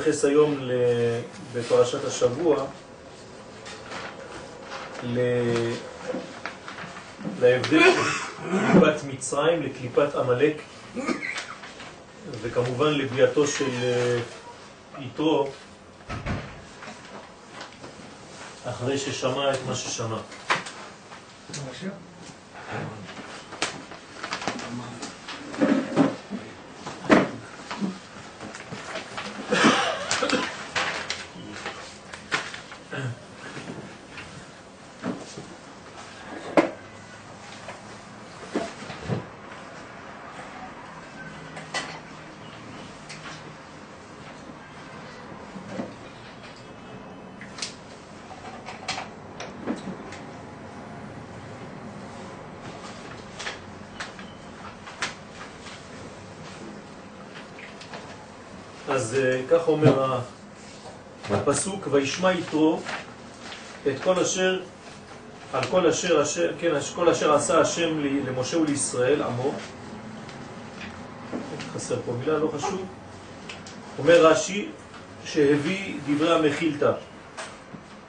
נתייחס היום בפרשת השבוע להבדל קליפת מצרים לקליפת עמלק וכמובן לביאתו של יתרו אחרי ששמע את מה ששמע. אז אה, כך אומר הפסוק, וישמע יתרו את כל אשר, על כל אשר, אשר, כן, כל אשר עשה השם למשה ולישראל, עמו. חסר פה מילה, לא חשוב. אומר רש"י, שהביא דברי המחילתא.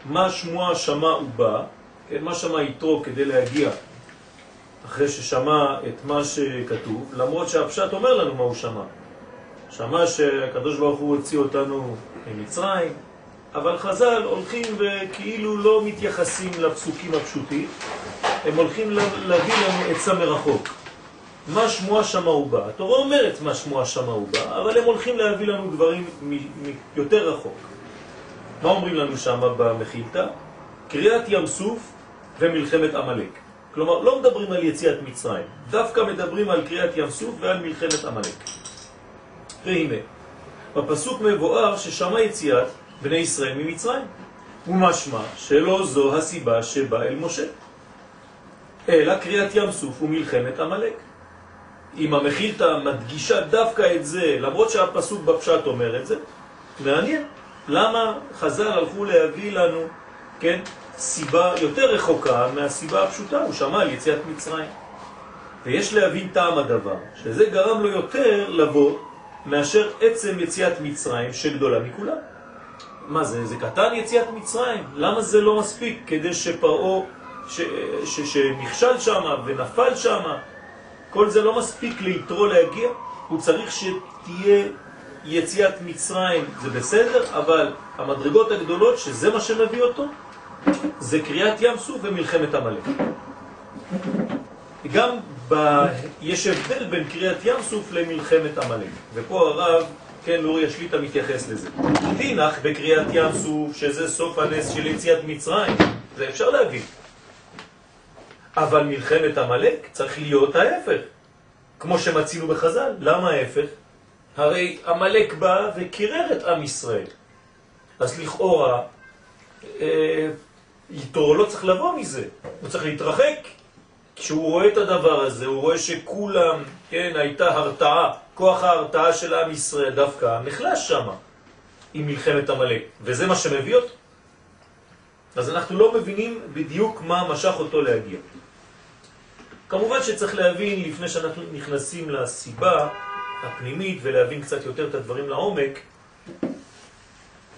מה שמוע שמע ובא, כן, מה שמע יתרו כדי להגיע אחרי ששמע את מה שכתוב, למרות שהפשט אומר לנו מה הוא שמע. שמע שהקדוש ברוך הוא הוציא אותנו ממצרים, אבל חז"ל הולכים וכאילו לא מתייחסים לפסוקים הפשוטים, הם הולכים להביא לנו עצה מרחוק. מה שמוע שמה הוא בא. התורה אומרת מה שמוע שמה הוא בא, אבל הם הולכים להביא לנו דברים יותר רחוק. מה אומרים לנו שם במחילתא? קריאת ים סוף ומלחמת עמלק. כלומר, לא מדברים על יציאת מצרים, דווקא מדברים על קריאת ים סוף ועל מלחמת עמלק. והנה, בפסוק מבואר ששמע יציאת בני ישראל ממצרים, ומשמע שלא זו הסיבה שבא אל משה, אלא קריאת ים סוף ומלחמת עמלק. אם המחילתא מדגישה דווקא את זה, למרות שהפסוק בפשט אומר את זה, מעניין. למה חז"ל הלכו להביא לנו, כן, סיבה יותר רחוקה מהסיבה הפשוטה, הוא שמע על יציאת מצרים. ויש להבין טעם הדבר, שזה גרם לו יותר לבוא מאשר עצם יציאת מצרים שגדולה מכולם. מה זה? זה קטן יציאת מצרים. למה זה לא מספיק כדי שפרעו, שנכשל שם ונפל שם, כל זה לא מספיק ליתרו להגיע? הוא צריך שתהיה יציאת מצרים, זה בסדר, אבל המדרגות הגדולות, שזה מה שמביא אותו, זה קריאת ים סוף ומלחמת עמלק. גם ב... יש הבדל בין קריאת ים סוף למלחמת עמלק. ופה הרב, כן, לורי השליטה מתייחס לזה. תינח בקריאת ים סוף, שזה סוף הנס של יציאת מצרים, זה אפשר להגיד. אבל מלחמת עמלק צריך להיות ההפך, כמו שמצינו בחז"ל. למה ההפך? הרי עמלק בא וקירר את עם ישראל. אז לכאורה, אה, איתו לא צריך לבוא מזה, הוא צריך להתרחק כשהוא רואה את הדבר הזה, הוא רואה שכולם, כן, הייתה הרתעה, כוח ההרתעה של עם ישראל דווקא נחלש שם עם מלחמת המלאק, וזה מה שמביא אותו. אז אנחנו לא מבינים בדיוק מה משך אותו להגיע. כמובן שצריך להבין, לפני שאנחנו נכנסים לסיבה הפנימית ולהבין קצת יותר את הדברים לעומק,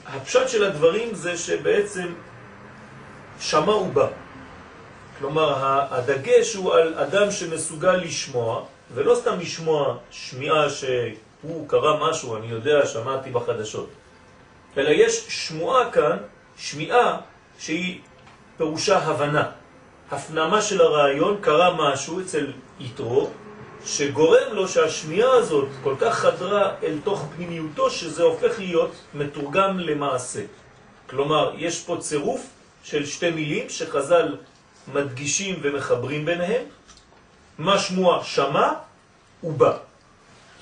הפשט של הדברים זה שבעצם שמע ובא. כלומר, הדגש הוא על אדם שמסוגל לשמוע, ולא סתם לשמוע שמיעה שהוא קרא משהו, אני יודע, שמעתי בחדשות, אלא יש שמועה כאן, שמיעה שהיא פירושה הבנה. הפנמה של הרעיון, קרה משהו אצל יתרו, שגורם לו שהשמיעה הזאת כל כך חדרה אל תוך פנימיותו, שזה הופך להיות מתורגם למעשה. כלומר, יש פה צירוף של שתי מילים שחז"ל מדגישים ומחברים ביניהם, מה שמוע שמע ובא.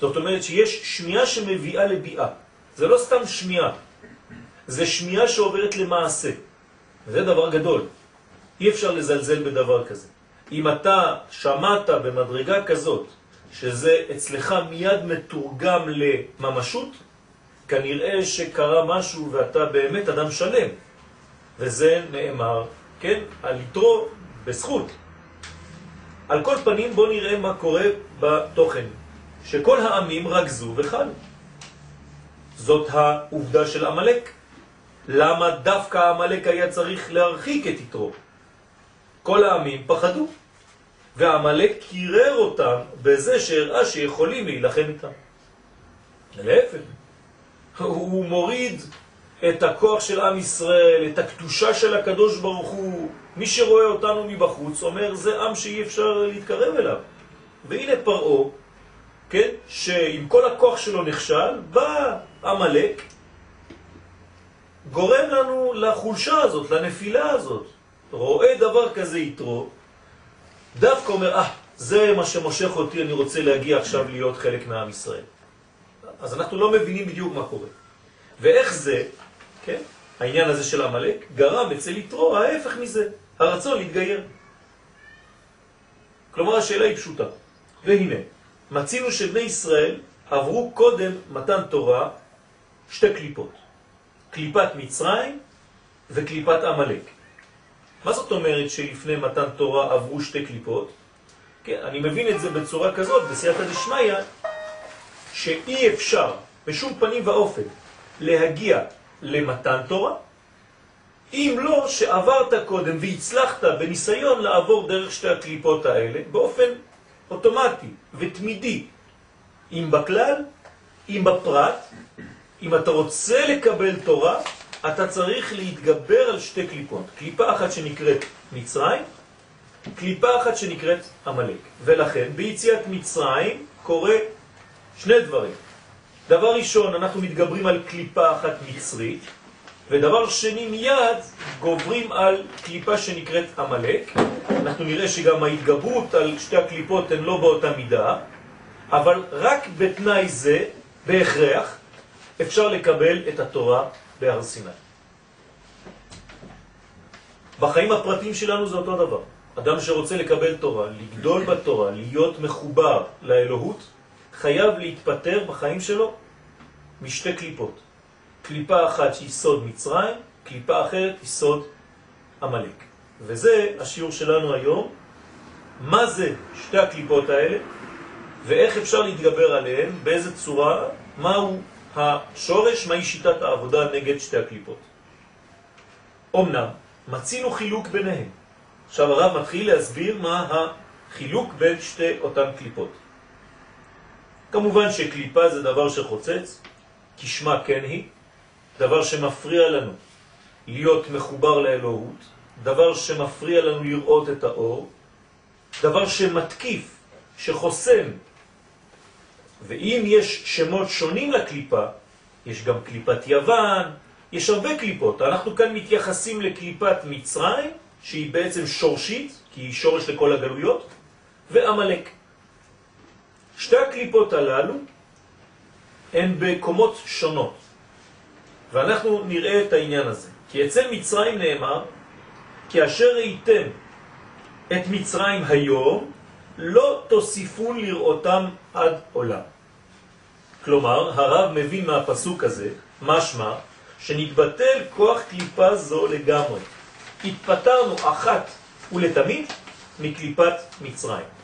זאת אומרת שיש שמיעה שמביאה לביאה. זה לא סתם שמיעה, זה שמיעה שעוברת למעשה. וזה דבר גדול. אי אפשר לזלזל בדבר כזה. אם אתה שמעת במדרגה כזאת, שזה אצלך מיד מתורגם לממשות, כנראה שקרה משהו ואתה באמת אדם שלם. וזה נאמר כן, על יתרו בזכות. על כל פנים בואו נראה מה קורה בתוכן, שכל העמים רגזו וחלו. זאת העובדה של המלאק. למה דווקא המלאק היה צריך להרחיק את יתרו? כל העמים פחדו, והמלאק קירר אותם בזה שהראה שיכולים להילחם איתם. להפך, הוא מוריד את הכוח של עם ישראל, את הקדושה של הקדוש ברוך הוא. מי שרואה אותנו מבחוץ אומר זה עם שאי אפשר להתקרב אליו. והנה פרעו, כן, שעם כל הכוח שלו נכשל, בא המלאק, גורם לנו לחולשה הזאת, לנפילה הזאת. רואה דבר כזה יתרו, דווקא אומר, אה, זה מה שמושך אותי, אני רוצה להגיע עכשיו להיות חלק מעם ישראל. אז אנחנו לא מבינים בדיוק מה קורה. ואיך זה, כן, העניין הזה של המלאק, גרם אצל יתרו ההפך מזה, הרצון להתגייר. כלומר, השאלה היא פשוטה. והנה, מצינו שבני ישראל עברו קודם מתן תורה שתי קליפות. קליפת מצרים וקליפת עמלק. מה זאת אומרת שלפני מתן תורה עברו שתי קליפות? כן, אני מבין את זה בצורה כזאת, בסייעתא דשמיא, שאי אפשר בשום פנים ואופן להגיע למתן תורה, אם לא שעברת קודם והצלחת בניסיון לעבור דרך שתי הקליפות האלה באופן אוטומטי ותמידי, אם בכלל, אם בפרט, אם אתה רוצה לקבל תורה, אתה צריך להתגבר על שתי קליפות. קליפה אחת שנקראת מצרים, קליפה אחת שנקראת המלאק. ולכן ביציאת מצרים קורה שני דברים. דבר ראשון, אנחנו מתגברים על קליפה אחת מצרית, ודבר שני, מיד גוברים על קליפה שנקראת המלאק. אנחנו נראה שגם ההתגברות על שתי הקליפות הן לא באותה מידה, אבל רק בתנאי זה, בהכרח, אפשר לקבל את התורה בהר סיני. בחיים הפרטיים שלנו זה אותו דבר. אדם שרוצה לקבל תורה, לגדול בתורה, להיות מחובר לאלוהות, חייב להתפטר בחיים שלו משתי קליפות. קליפה אחת שהיא סוד מצרים, קליפה אחרת היא סוד המלאק. וזה השיעור שלנו היום. מה זה שתי הקליפות האלה ואיך אפשר להתגבר עליהן, באיזה צורה, מהו השורש, מהי שיטת העבודה נגד שתי הקליפות. אמנם, מצינו חילוק ביניהם. עכשיו הרב מתחיל להסביר מה החילוק בין שתי אותן קליפות. כמובן שקליפה זה דבר שחוצץ, כשמה כן היא, דבר שמפריע לנו להיות מחובר לאלוהות, דבר שמפריע לנו לראות את האור, דבר שמתקיף, שחוסם. ואם יש שמות שונים לקליפה, יש גם קליפת יוון, יש הרבה קליפות. אנחנו כאן מתייחסים לקליפת מצרים, שהיא בעצם שורשית, כי היא שורש לכל הגלויות, ועמלק. שתי הקליפות הללו הן בקומות שונות, ואנחנו נראה את העניין הזה. כי אצל מצרים נאמר, כי אשר ראיתם את מצרים היום, לא תוסיפון לראותם עד עולם. כלומר, הרב מבין מהפסוק הזה, משמע, שנתבטל כוח קליפה זו לגמרי. התפטרנו אחת ולתמיד מקליפת מצרים.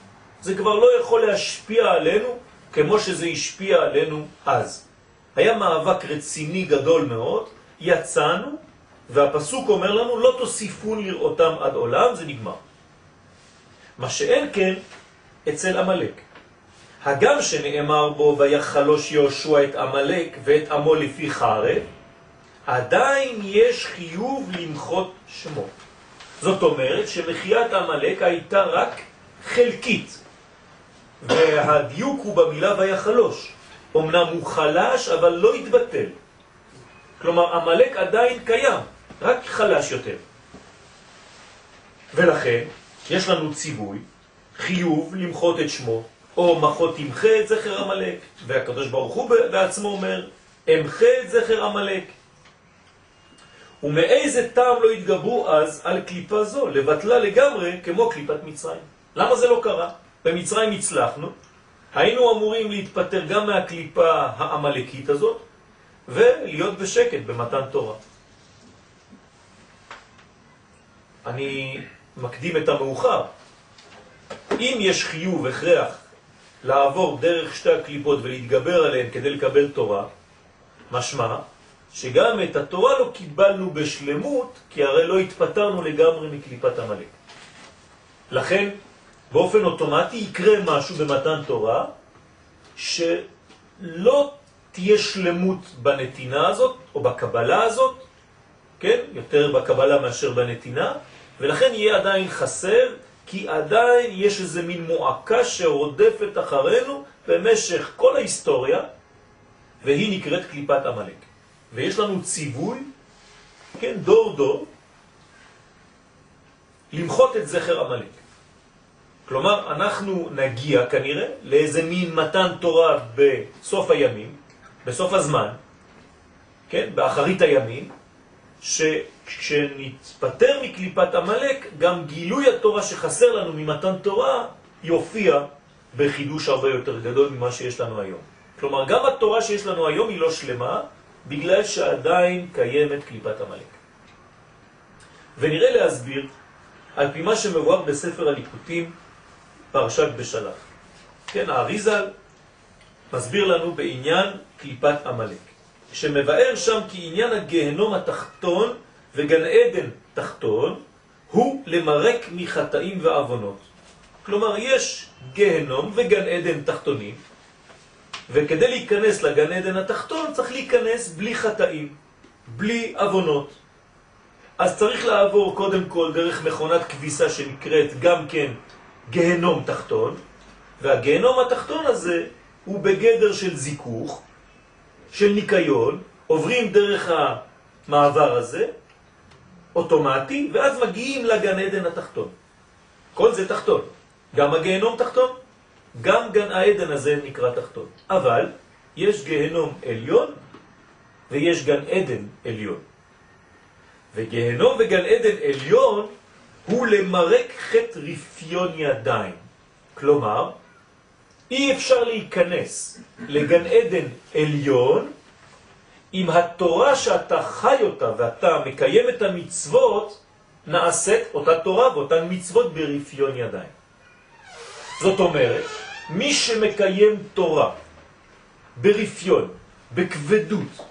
זה כבר לא יכול להשפיע עלינו כמו שזה השפיע עלינו אז. היה מאבק רציני גדול מאוד, יצאנו, והפסוק אומר לנו, לא תוסיפון לראותם עד עולם, זה נגמר. מה שאין כן אצל המלאק. הגם שנאמר בו ויחלוש יהושע את המלאק ואת עמו לפי חרב, עדיין יש חיוב למחות שמו. זאת אומרת שמחיית המלאק הייתה רק חלקית, והדיוק הוא במילה ויחלוש. אמנם הוא חלש, אבל לא התבטל. כלומר, המלאק עדיין קיים, רק חלש יותר. ולכן, יש לנו ציווי, חיוב למחות את שמו, או מחות תמחה את זכר המלאק, והקדוש ברוך הוא בעצמו אומר, אמחה את זכר המלאק. ומאיזה טעם לא התגברו אז על קליפה זו, לבטלה לגמרי כמו קליפת מצרים? למה זה לא קרה? במצרים הצלחנו, היינו אמורים להתפטר גם מהקליפה העמלקית הזאת, ולהיות בשקט במתן תורה. אני מקדים את המאוחר. אם יש חיוב, הכרח, לעבור דרך שתי הקליפות ולהתגבר עליהן כדי לקבל תורה, משמע שגם את התורה לא קיבלנו בשלמות, כי הרי לא התפטרנו לגמרי מקליפת המלאק. לכן, באופן אוטומטי יקרה משהו במתן תורה, שלא תהיה שלמות בנתינה הזאת, או בקבלה הזאת, כן? יותר בקבלה מאשר בנתינה, ולכן יהיה עדיין חסר, כי עדיין יש איזה מין מועקה שרודפת אחרינו במשך כל ההיסטוריה, והיא נקראת קליפת המלאק. ויש לנו ציווי, כן, דור דור, למחות את זכר המלאק. כלומר, אנחנו נגיע כנראה לאיזה מין מתן תורה בסוף הימים, בסוף הזמן, כן, באחרית הימים, שכשנתפטר מקליפת המלאק, גם גילוי התורה שחסר לנו ממתן תורה יופיע בחידוש הרבה יותר גדול ממה שיש לנו היום. כלומר, גם התורה שיש לנו היום היא לא שלמה, בגלל שעדיין קיימת קליפת המלאק. ונראה להסביר על פי מה שמבואר בספר הליקוטים, פרשת בשלח. כן, האריזל מסביר לנו בעניין קליפת המלאק, שמבאר שם כי עניין הגהנום התחתון וגן עדן תחתון הוא למרק מחטאים ועוונות. כלומר, יש גהנום וגן עדן תחתונים, וכדי להיכנס לגן עדן התחתון צריך להיכנס בלי חטאים, בלי אבונות. אז צריך לעבור קודם כל דרך מכונת כביסה שנקראת גם כן גהנום תחתון, והגהנום התחתון הזה הוא בגדר של זיכוך, של ניקיון, עוברים דרך המעבר הזה, אוטומטי, ואז מגיעים לגן עדן התחתון. כל זה תחתון. גם הגהנום תחתון, גם גן העדן הזה נקרא תחתון. אבל יש גהנום עליון ויש גן עדן עליון. וגהנום וגן עדן עליון הוא למרק חטא רפיון ידיים. כלומר, אי אפשר להיכנס לגן עדן עליון אם התורה שאתה חי אותה ואתה מקיים את המצוות, נעשית אותה תורה ואותן מצוות ברפיון ידיים. זאת אומרת, מי שמקיים תורה ברפיון, בכבדות,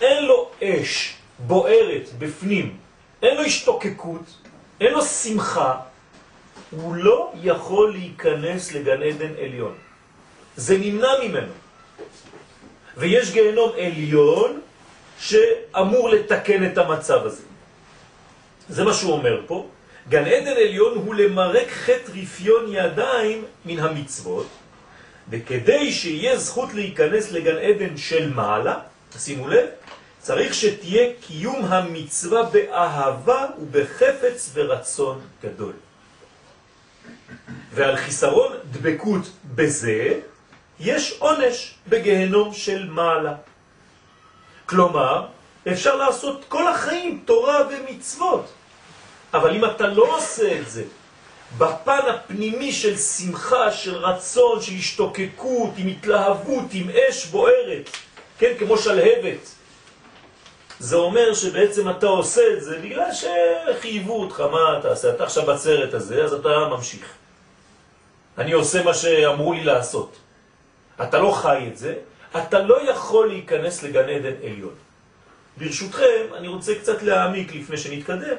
אין לו אש בוערת בפנים, אין לו השתוקקות, אין לו שמחה, הוא לא יכול להיכנס לגן עדן עליון. זה נמנע ממנו. ויש גיהנום עליון שאמור לתקן את המצב הזה. זה מה שהוא אומר פה. גן עדן עליון הוא למרק חטא רפיון ידיים מן המצוות, וכדי שיהיה זכות להיכנס לגן עדן של מעלה, שימו לב, צריך שתהיה קיום המצווה באהבה ובחפץ ורצון גדול. ועל חיסרון דבקות בזה, יש עונש בגהנום של מעלה. כלומר, אפשר לעשות כל החיים תורה ומצוות, אבל אם אתה לא עושה את זה בפן הפנימי של שמחה, של רצון, של השתוקקות, עם התלהבות, עם אש בוערת, כן, כמו שלהבת, זה אומר שבעצם אתה עושה את זה בגלל שחייבו אותך, מה אתה עושה? אתה עכשיו בצרת הזה, אז אתה ממשיך. אני עושה מה שאמרו לי לעשות. אתה לא חי את זה, אתה לא יכול להיכנס לגן עדן עליון. ברשותכם, אני רוצה קצת להעמיק לפני שנתקדם.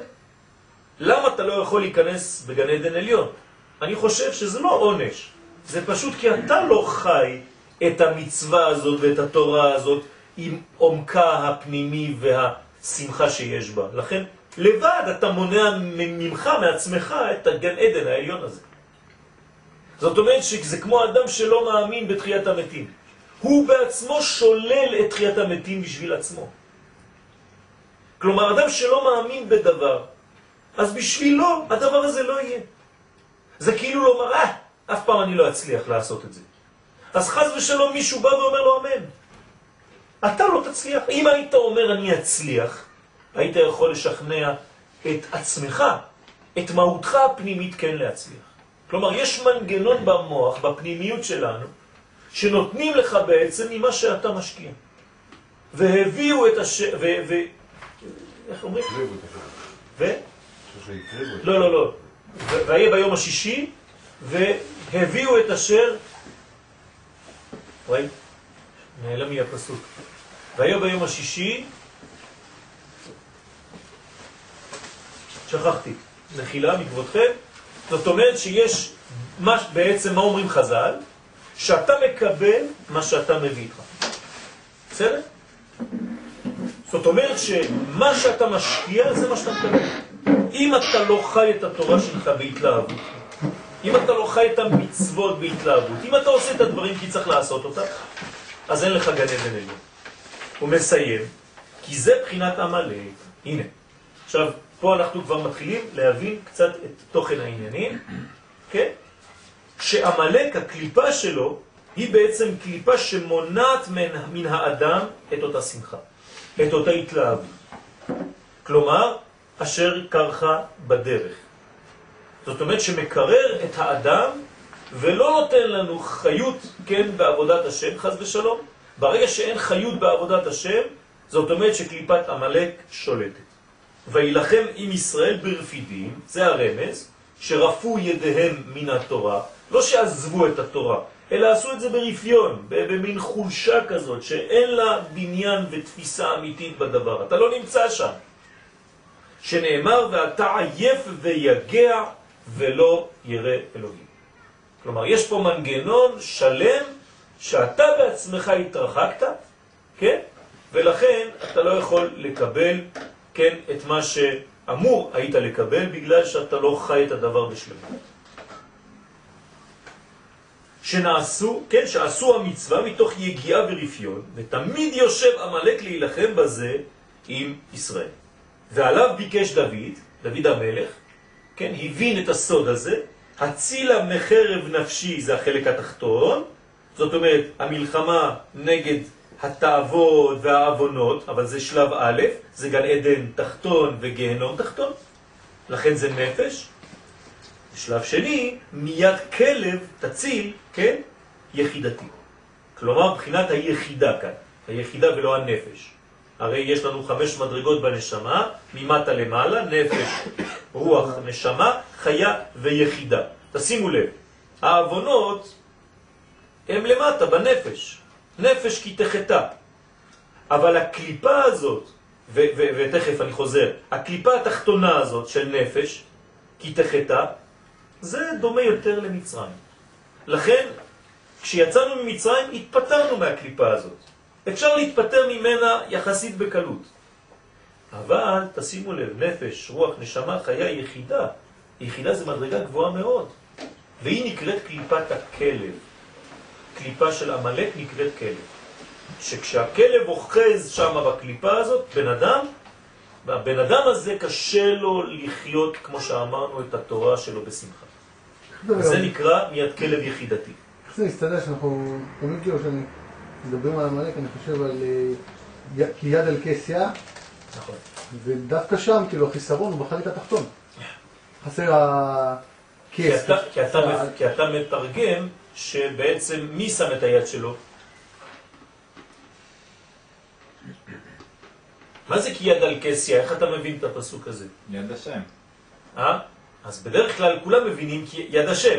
למה אתה לא יכול להיכנס בגן עדן עליון? אני חושב שזה לא עונש, זה פשוט כי אתה לא חי את המצווה הזאת ואת התורה הזאת עם עומקה הפנימי והשמחה שיש בה. לכן לבד אתה מונע ממך, מעצמך, את הגן עדן העליון הזה. זאת אומרת שזה כמו אדם שלא מאמין בתחיית המתים. הוא בעצמו שולל את תחיית המתים בשביל עצמו. כלומר, אדם שלא מאמין בדבר, אז בשבילו הדבר הזה לא יהיה. זה כאילו לומר, אה, אף פעם אני לא אצליח לעשות את זה. אז חז ושלום מישהו בא ואומר לו אמן. אתה לא תצליח. אם היית אומר אני אצליח, היית יכול לשכנע את עצמך, את מהותך הפנימית כן להצליח. כלומר, יש מנגנון במוח, בפנימיות שלנו, שנותנים לך בעצם ממה שאתה משקיע. והביאו את הש... ו... ו... איך אומרים? ו... לא, לא, לא. והיה ביום השישי, והביאו את אשר, רואים? נעלם לי הפסוק. והיום ביום השישי, שכחתי, נחילה מכבודכם, זאת אומרת שיש, מה, בעצם מה אומרים חז"ל? שאתה מקבל מה שאתה מביא איתך. בסדר? זאת אומרת שמה שאתה משקיע זה מה שאתה מקבל. אם אתה לא חי את התורה שלך בהתלהבות, אם אתה לא חי את המצוות בהתלהבות, אם אתה עושה את הדברים כי צריך לעשות אותם, אז אין לך גן עדן עליון. הוא מסיים, כי זה בחינת עמלק. הנה. עכשיו, פה אנחנו כבר מתחילים להבין קצת את תוכן העניינים, כן? שעמלק, הקליפה שלו, היא בעצם קליפה שמונעת מן, מן האדם את אותה שמחה, את אותה התלהבות. כלומר, אשר קרחה בדרך. זאת אומרת שמקרר את האדם ולא נותן לנו חיות, כן, בעבודת השם, חז ושלום. ברגע שאין חיות בעבודת השם, זאת אומרת שקליפת עמלק שולטת. וילחם עם ישראל ברפידים, זה הרמז, שרפו ידיהם מן התורה, לא שעזבו את התורה, אלא עשו את זה ברפיון, במין חולשה כזאת, שאין לה בניין ותפיסה אמיתית בדבר. אתה לא נמצא שם. שנאמר, ואתה עייף ויגע ולא ירא אלוהים. כלומר, יש פה מנגנון שלם שאתה בעצמך התרחקת, כן? ולכן אתה לא יכול לקבל, כן, את מה שאמור היית לקבל, בגלל שאתה לא חי את הדבר בשלמות. שנעשו, כן, שעשו המצווה מתוך יגיעה ורפיון, ותמיד יושב עמלק להילחם בזה עם ישראל. ועליו ביקש דוד, דוד המלך, כן, הבין את הסוד הזה, הצילה מחרב נפשי זה החלק התחתון, זאת אומרת, המלחמה נגד התאוות והאבונות, אבל זה שלב א', זה גן עדן תחתון וגהנום תחתון, לכן זה נפש. שלב שני, מיד כלב תציל, כן, יחידתי. כלומר, מבחינת היחידה כאן, היחידה ולא הנפש. הרי יש לנו חמש מדרגות בנשמה, ממטה למעלה, נפש, רוח, נשמה, חיה ויחידה. תשימו לב, האבונות הם למטה, בנפש. נפש כי תחתה. אבל הקליפה הזאת, ותכף אני חוזר, הקליפה התחתונה הזאת של נפש, כי תחתה, זה דומה יותר למצרים. לכן, כשיצאנו ממצרים, התפטרנו מהקליפה הזאת. אפשר להתפטר ממנה יחסית בקלות. אבל תשימו לב, נפש, רוח, נשמה, חיה יחידה. יחידה זה מדרגה גבוהה מאוד, והיא נקראת קליפת הכלב. קליפה של עמלק נקראת כלב. שכשהכלב אוחז שם בקליפה הזאת, בן אדם, והבן אדם הזה קשה לו לחיות, כמו שאמרנו, את התורה שלו בשמחה. זה נקרא מיד כלב יחידתי. איך זה מסתדר שאנחנו, תמיד כאילו שאני מדברים על עמלק, אני חושב על אה, יד על כס יא, נכון. ודווקא שם, כאילו, החיסרון הוא בחלק התחתון. חסר הכס. כי אתה מתרגם שבעצם מי שם את היד שלו? מה זה כי יד על כסיה? איך אתה מבין את הפסוק הזה? יד השם. אה? אז בדרך כלל כולם מבינים כי יד השם.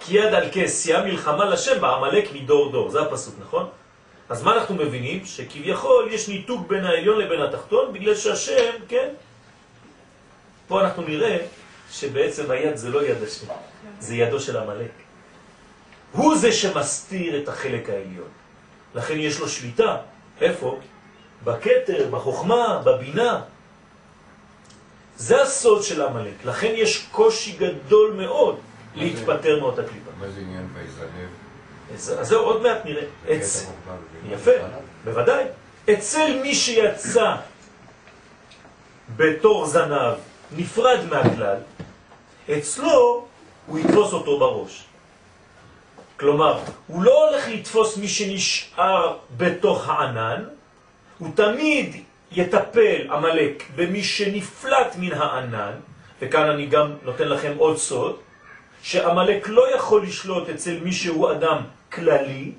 כי יד על כסיה מלחמה לשם בעמלק מדור דור. זה הפסוק, נכון? אז מה אנחנו מבינים? שכביכול יש ניתוק בין העליון לבין התחתון, בגלל שהשם, כן? פה אנחנו נראה שבעצם היד זה לא יד השם, זה ידו של המלאק. הוא זה שמסתיר את החלק העליון. לכן יש לו שליטה. איפה? בכתר, בחוכמה, בבינה. זה הסוד של המלאק. לכן יש קושי גדול מאוד להתפטר מאותה קליפה. מה זה עניין ויזנב? אז זהו, עוד מעט נראה. אצ... יפה, בוודאי. אצל מי שיצא בתור זנב, נפרד מהכלל, אצלו הוא יתפוס אותו בראש. כלומר, הוא לא הולך לתפוס מי שנשאר בתוך הענן, הוא תמיד יטפל, עמלק, במי שנפלט מן הענן, וכאן אני גם נותן לכם עוד סוד, שעמלק לא יכול לשלוט אצל מי שהוא אדם כללי,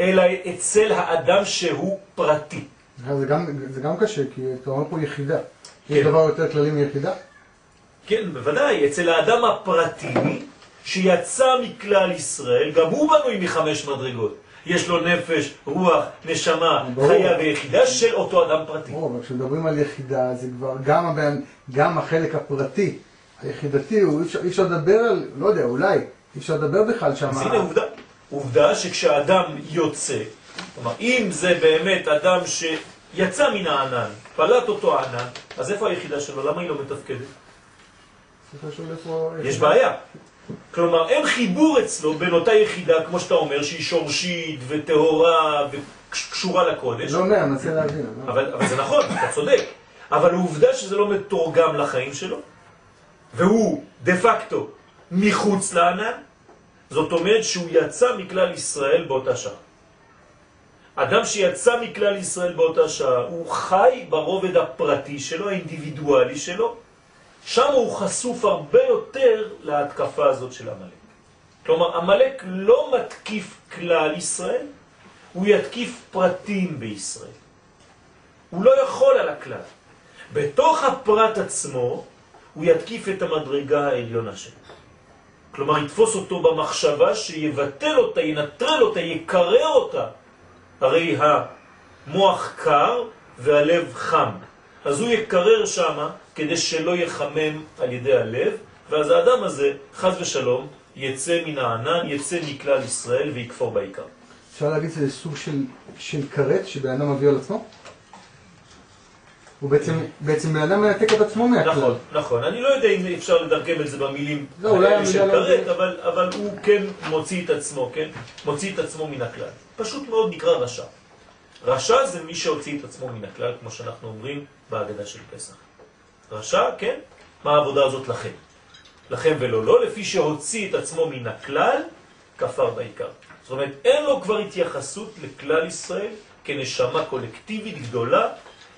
אלא אצל האדם שהוא פרטי. זה גם, זה גם קשה, כי אתה אומר פה יחידה. כן. יש דבר יותר כללי מיחידה? כן, בוודאי, אצל האדם הפרטי שיצא מכלל ישראל, גם הוא בנוי מחמש מדרגות. יש לו נפש, רוח, נשמה, ברור. חיה ויחידה של אותו אדם פרטי. ברור, אבל כשמדברים על יחידה, זה כבר גם, הבן, גם החלק הפרטי, היחידתי, הוא אי אפשר, לדבר על, לא יודע, אולי, אי אפשר לדבר בכלל שם. אז הנה עובדה. עובדה שכשאדם יוצא, כלומר, אם זה באמת אדם שיצא מן הענן, פלט אותו הענן, אז איפה היחידה שלו? למה היא לא מתפקדת? יש בעיה. כלומר, אין חיבור אצלו בין אותה יחידה, כמו שאתה אומר, שהיא שורשית וטהורה וקשורה לקודש. לא אומר, אני מנסה להבין. לא- אבל, אבל זה נכון, אתה צודק. אבל העובדה שזה לא מתורגם לחיים שלו, והוא דה פקטו מחוץ לענן, זאת אומרת שהוא יצא מכלל ישראל באותה שעה. אדם שיצא מכלל ישראל באותה שעה, הוא חי ברובד הפרטי שלו, האינדיבידואלי שלו, שם הוא חשוף הרבה יותר להתקפה הזאת של המלאק. כלומר, המלאק לא מתקיף כלל ישראל, הוא יתקיף פרטים בישראל. הוא לא יכול על הכלל. בתוך הפרט עצמו, הוא יתקיף את המדרגה העליונה שלו. כלומר, יתפוס אותו במחשבה שיבטל אותה, ינטרל אותה, יקרר אותה. הרי המוח קר והלב חם. אז הוא יקרר שמה כדי שלא יחמם על ידי הלב, ואז האדם הזה, חז ושלום, יצא מן הענן, יצא מכלל ישראל ויקפור בעיקר. אפשר להגיד שזה סוג של, של כרת שבן אדם מביא על עצמו? הוא בעצם, בעצם בן אדם מנתק את עצמו מהכלל. נכון, נכון. אני לא יודע אם אפשר לדרגם את זה במילים לא, אולי של לא- כרת, אבל, אבל הוא כן מוציא את עצמו, כן? מוציא את עצמו מן הכלל. פשוט מאוד נקרא רשע. רשע זה מי שהוציא את עצמו מן הכלל, כמו שאנחנו אומרים בהגדה של פסח. רשע, כן? מה העבודה הזאת לכם? לכם ולא לא, לפי שהוציא את עצמו מן הכלל, כפר בעיקר. זאת אומרת, אין לו כבר התייחסות לכלל ישראל כנשמה קולקטיבית גדולה,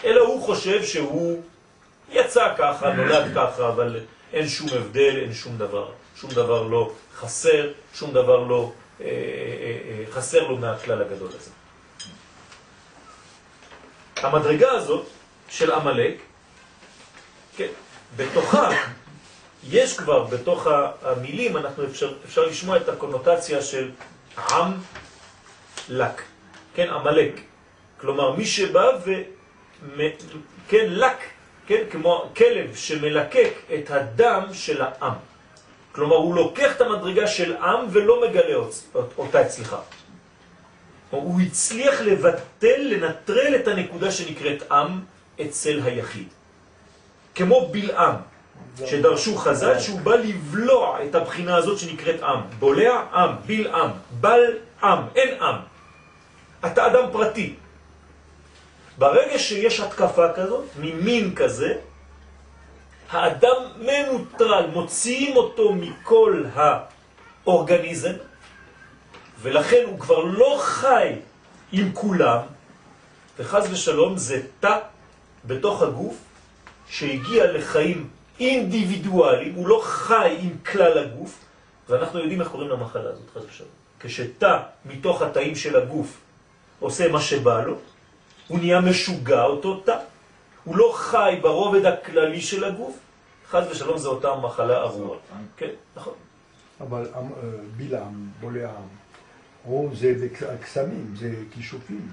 אלא הוא חושב שהוא יצא ככה, נולד ככה, אבל אין שום הבדל, אין שום דבר. שום דבר לא חסר, שום דבר לא אה, אה, אה, חסר לו מהכלל הגדול הזה. המדרגה הזאת של עמלק, כן, בתוכה, יש כבר בתוך המילים, אנחנו אפשר, אפשר לשמוע את הקונוטציה של עם לק, כן, עמלק. כלומר, מי שבא ו... כן, לק, כן, כמו כלב שמלקק את הדם של העם. כלומר, הוא לוקח את המדרגה של עם ולא מגלה אותה אצלך. הוא הצליח לבטל, לנטרל את הנקודה שנקראת עם אצל היחיד. כמו בלעם, שדרשו חז"ל שהוא בא לבלוע את הבחינה הזאת שנקראת עם. בולע עם, בלעם, בל עם, אין עם. אתה אדם פרטי. ברגע שיש התקפה כזאת, ממין כזה, האדם מנוטרל, מוציאים אותו מכל האורגניזם, ולכן הוא כבר לא חי עם כולם, וחז ושלום זה תא בתוך הגוף שהגיע לחיים אינדיבידואליים, הוא לא חי עם כלל הגוף, ואנחנו יודעים איך קוראים למחלה הזאת, חז ושלום. כשתא מתוך התאים של הגוף עושה מה שבא לו, הוא נהיה משוגע, אותו תא. הוא לא חי ברובד הכללי של הגוף, חז ושלום זה אותה מחלה ארורה. כן, נכון. אבל אה, בלעם, בולע או זה קסמים, זה כישופים.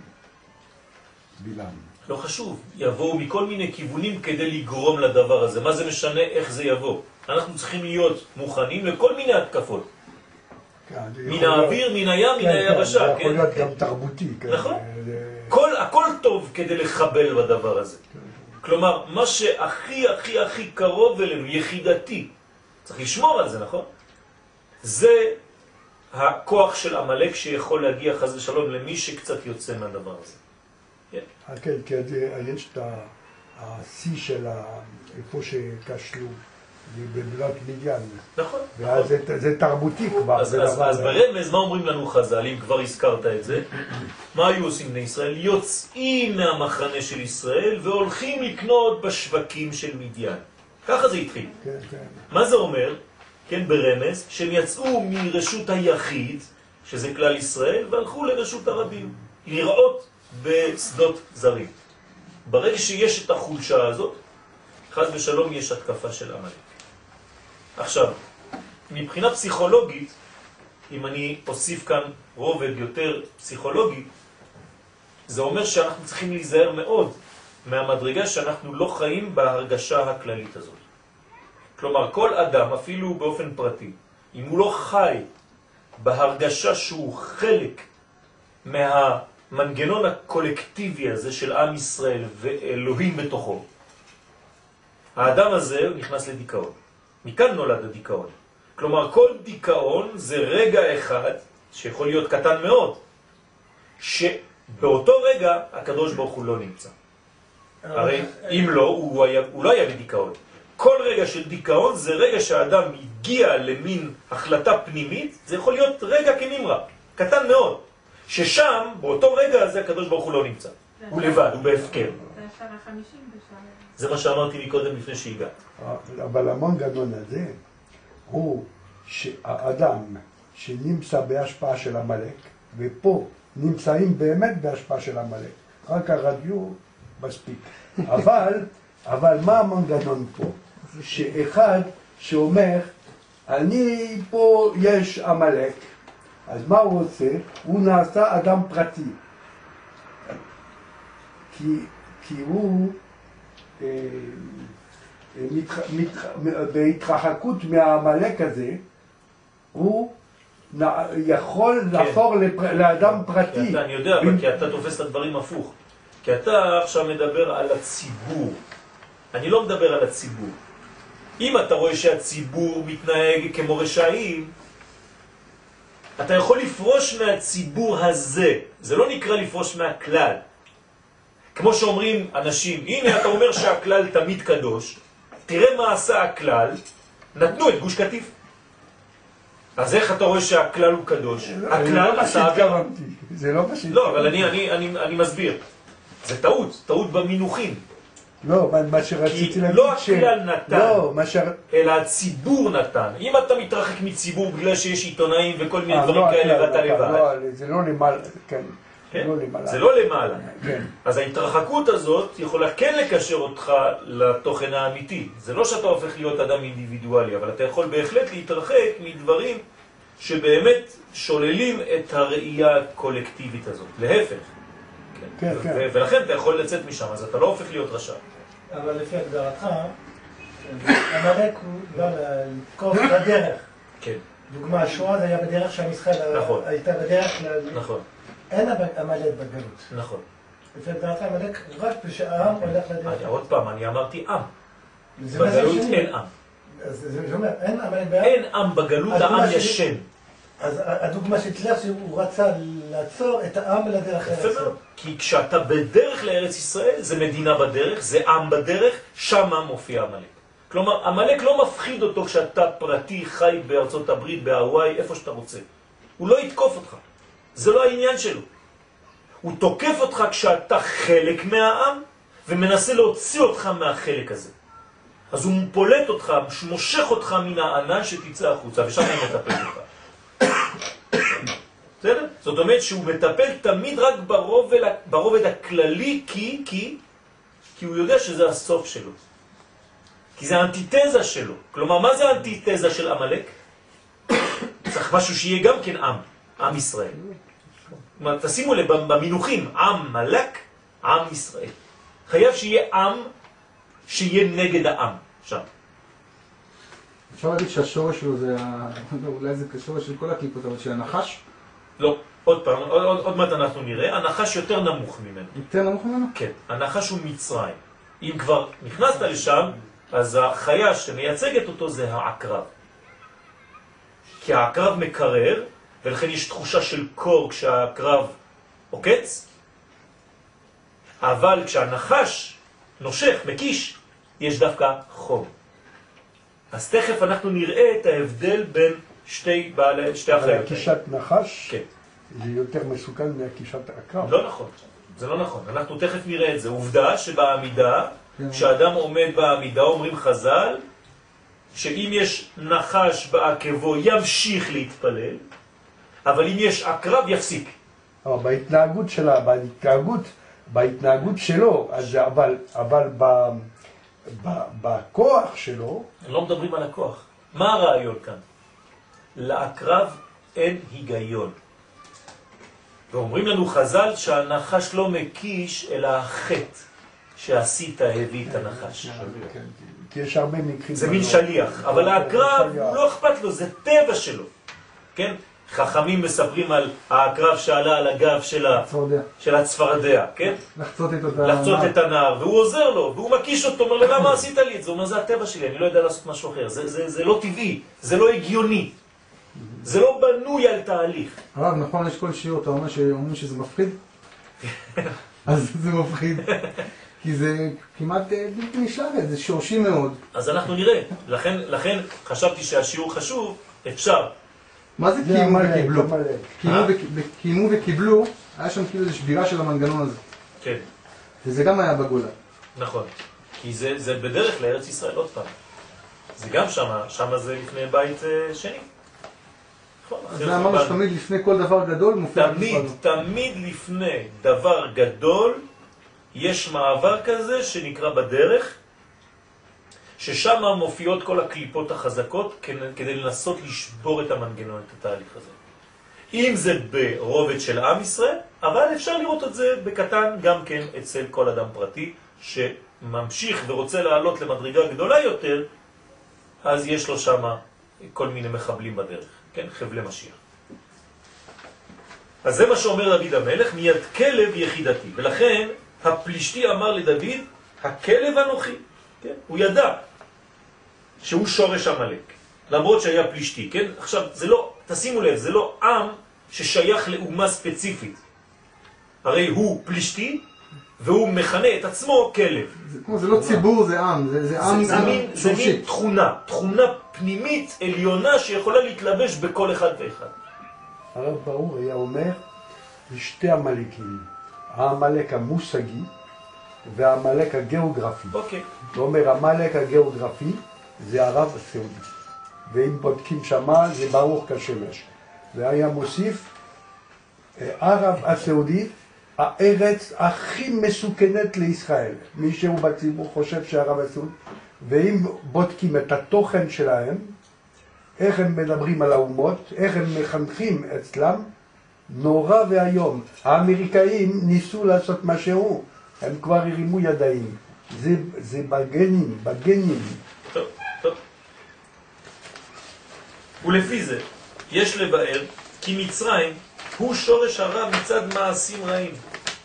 בלעם. לא חשוב, יבואו מכל מיני כיוונים כדי לגרום לדבר הזה. מה זה משנה איך זה יבוא? אנחנו צריכים להיות מוכנים לכל מיני התקפות. כן, מן האוויר, מן הים, מן כן, כן, היבשה, זה? יכול להיות גם תרבותי. נכון. הכל טוב כדי לחבל בדבר הזה. כלומר, מה שהכי הכי הכי קרוב אלינו, יחידתי, צריך לשמור על זה, נכון? זה הכוח של עמלק שיכול להגיע חז ושלום למי שקצת יוצא מהדבר הזה. אה, כן, כי זה- יש את השיא של איפה שכשלו, זה בבלת מדיין. נכון. ואז זה- זה תרבותי כבר. אז ברמז, מה אומרים לנו חז"ל, אם כבר הזכרת את זה? מה היו עושים בני ישראל? יוצאים מהמחנה של ישראל והולכים לקנות בשווקים של מדיין. ככה זה התחיל. כן, כן. מה זה אומר? כן, ברמז, שהם יצאו מרשות היחיד, שזה כלל ישראל, והלכו לרשות הרבים, לראות בשדות זרים. ברגע שיש את החולשה הזאת, חז ושלום יש התקפה של עמלק. עכשיו, מבחינה פסיכולוגית, אם אני אוסיף כאן רובד יותר פסיכולוגי, זה אומר שאנחנו צריכים להיזהר מאוד מהמדרגה שאנחנו לא חיים בהרגשה הכללית הזאת. כלומר, כל אדם, אפילו באופן פרטי, אם הוא לא חי בהרגשה שהוא חלק מהמנגנון הקולקטיבי הזה של עם ישראל ואלוהים בתוכו, האדם הזה נכנס לדיכאון. מכאן נולד הדיכאון. כלומר, כל דיכאון זה רגע אחד, שיכול להיות קטן מאוד, שבאותו רגע הקדוש ברוך הוא לא נמצא. הרי אם לא, הוא, היה, הוא לא היה בדיכאון. כל רגע של דיכאון זה רגע שהאדם הגיע למין החלטה פנימית, זה יכול להיות רגע כנמרה, קטן מאוד, ששם, באותו רגע הזה, הקדוש ברוך הוא לא נמצא. הוא לבד, הוא בהפקר. זה מה שאמרתי מקודם לפני שהגעת. אבל המנגנון הזה הוא שהאדם שנמצא בהשפעה של המלאק, ופה נמצאים באמת בהשפעה של המלאק, רק הרדיו מספיק. אבל, אבל מה המנגנון פה? שאחד שאומר, אני פה יש המלאק, אז מה הוא עושה? הוא נעשה אדם פרטי. כי, כי הוא אה, מתח, מתח, בהתרחקות מהעמלק הזה, הוא יכול כן. להפוך לפר, לאדם פרטי. אתה, אני יודע, אבל כי אתה תופס את הדברים הפוך. כי אתה עכשיו מדבר על הציבור. אני לא מדבר על הציבור. אם אתה רואה שהציבור מתנהג כמו רשעים, אתה יכול לפרוש מהציבור הזה. זה לא נקרא לפרוש מהכלל. כמו שאומרים אנשים, הנה אתה אומר שהכלל תמיד קדוש, תראה מה עשה הכלל, נתנו את גוש קטיף. אז איך אתה רואה שהכלל הוא קדוש? לא, הכלל לא עשה... זה לא מה שהתכוונתי. לא, אבל אני מסביר. זה טעות, טעות במינוחים. לא, מה שרציתי להגיד לא ש... לא הכלל נתן, לא, ש... אלא הציבור נתן. אם אתה מתרחק מציבור בגלל שיש עיתונאים וכל מיני אה, דברים לא כאלה ואתה לבד. לא, זה לא למעלה, כן. כן? לא זה לא למעלה. כן. אז ההתרחקות הזאת יכולה כן לקשר אותך לתוכן האמיתי. זה לא שאתה הופך להיות אדם אינדיבידואלי, אבל אתה יכול בהחלט להתרחק מדברים שבאמת שוללים את הראייה הקולקטיבית הזאת. להפך. כן, כן. ולכן אתה יכול לצאת משם, אז אתה לא הופך להיות רשע. אבל לפי הגדרתך, המלאק הוא בא לתקוף בדרך. כן. דוגמה, השואה זה היה בדרך שעם ישראל נכון. הייתה בדרך נכון. אין עמלק בגלות. נכון. לפי הגדרת עמלק, רק כשהעם הולך לדרך. עוד פעם, אני אמרתי עם. בגלות אין עם. זה אומר, אין עמלק בעם? אין עם בגלות, העם ישן. אז הדוגמה שתלך שהוא רצה לעצור את העם לדרך ארץ ישראל. כי כשאתה בדרך לארץ ישראל, זה מדינה בדרך, זה עם בדרך, שמה מופיע עמלק. כלומר, עמלק לא מפחיד אותו כשאתה פרטי, חי בארצות הברית, בהוואי, איפה שאתה רוצה. הוא לא יתקוף אותך. זה לא העניין שלו. הוא תוקף אותך כשאתה חלק מהעם, ומנסה להוציא אותך מהחלק הזה. אז הוא פולט אותך, מושך אותך מן הענן שתצא החוצה, ושם הוא מטפל בך. בסדר? זאת אומרת שהוא מטפל תמיד רק ברובד, ברובד הכללי, כי, כי, כי הוא יודע שזה הסוף שלו. כי זה האנטיתזה שלו. כלומר, מה זה האנטיתזה של עמלק? צריך משהו שיהיה גם כן עם, עם ישראל. כלומר, תשימו לב במינוחים, עם מלק, עם ישראל. חייב שיהיה עם שיהיה נגד העם שם. אפשר להגיד שהשורש שלו זה, אולי זה כשורש של כל הקליפות, אבל של הנחש? לא, עוד פעם, עוד, עוד, עוד מעט אנחנו נראה, הנחש יותר נמוך ממנו. יותר נמוך ממנו? כן, הנחש הוא מצרים. אם כבר נכנסת לשם, אז החיה שמייצגת אותו זה העקרב. כי העקרב מקרר, ולכן יש תחושה של קור כשהקרב עוקץ, אבל כשהנחש נושך, מקיש, יש דווקא חום. אז תכף אנחנו נראה את ההבדל בין שתי בעלי, שתי החיות. אבל הקישת נחש כן. זה יותר מסוכן מהקישת עקרב. לא נכון, זה לא נכון. אנחנו תכף נראה את זה. עובדה שבעמידה, כן. כשאדם עומד בעמידה, אומרים חז"ל, שאם יש נחש בעקבו ימשיך להתפלל, אבל אם יש עקרב יפסיק. אבל בהתנהגות שלה, בהתנהגות, בהתנהגות שלו, אז, אבל, אבל ב, ב, בכוח שלו... לא מדברים על הכוח. מה הרעיון כאן? לעקרב אין היגיון. ואומרים לנו חז"ל שהנחש לא מקיש אלא החטא שעשית הביא את הנחש. כן, כי יש הרבה מקרים. זה מין שליח, אבל העקרב. לא אכפת לו, זה טבע שלו, כן? חכמים מספרים על העקרב שעלה על הגב של, הצפרדע, כן? לחצות את לחצות הנהר. את הנער, והוא עוזר לו, והוא מקיש אותו, אומר לו, למה עשית לי את זה? הוא אומר, זה הטבע שלי, אני לא יודע לעשות משהו אחר, זה לא טבעי, זה לא הגיוני, זה לא בנוי על תהליך. הרב, נכון, יש כל שיעור, אתה אומר שאומרים שזה מפחיד? אז זה מפחיד. כי זה כמעט אה, בלתי נשלט, זה שורשי מאוד. אז אנחנו נראה, לכן, לכן חשבתי שהשיעור חשוב, אפשר. מה זה קיימו וקיבלו? קיימו אה? וקיבלו, היה שם כאילו איזו שבירה של המנגנון הזה. כן, וזה גם היה בגולה. נכון. כי זה, זה בדרך לארץ ישראל, עוד פעם. זה גם שמה, שמה זה לפני בית אה, שני. זה אמרנו. שתמיד לפני כל דבר גדול מופיע תמיד. תמיד לפני דבר גדול, יש מעבר כזה שנקרא בדרך, ששם מופיעות כל הקליפות החזקות כדי לנסות לשבור את המנגנון, את התהליך הזה. אם זה ברובד של עם ישראל, אבל אפשר לראות את זה בקטן גם כן אצל כל אדם פרטי שממשיך ורוצה לעלות למדרגה גדולה יותר, אז יש לו שם כל מיני מחבלים בדרך, כן? חבלי משיח. אז זה מה שאומר דוד המלך, מיד כלב יחידתי. ולכן הפלישתי אמר לדוד, הכלב אנוכי. כן? הוא ידע שהוא שורש המלך, למרות שהיה פלישתי. כן? עכשיו, זה לא, תשימו לב, זה לא עם ששייך לאומה ספציפית. הרי הוא פלישתי, והוא מכנה את עצמו כלב. זה כמו, זה לא ציבור, זה עם, זה זה עם זה, זה, מין, זה. מין תכונה, תכונה פנימית עליונה שיכולה להתלבש בכל אחד ואחד. הרב ברור היה אומר, יש שתי עמלקים, העמלק המושגי והעמלק הגיאוגרפי. אוקיי. הוא אומר, עמלק הגיאוגרפי זה ערב הסעודית. ואם בודקים שמה זה ברור כשמש. והיה מוסיף, אה, ערב הסעודית, הארץ הכי מסוכנת לישראל. מישהו בציבור חושב שערב הסעודית, ואם בודקים את התוכן שלהם, איך הם מדברים על האומות, איך הם מחנכים אצלם, נורא ואיום. האמריקאים ניסו לעשות משהו, הם כבר הרימו ידיים. זה, זה בגנים, בגנים. ולפי זה, יש לבאר כי מצרים הוא שורש הרע מצד מעשים רעים.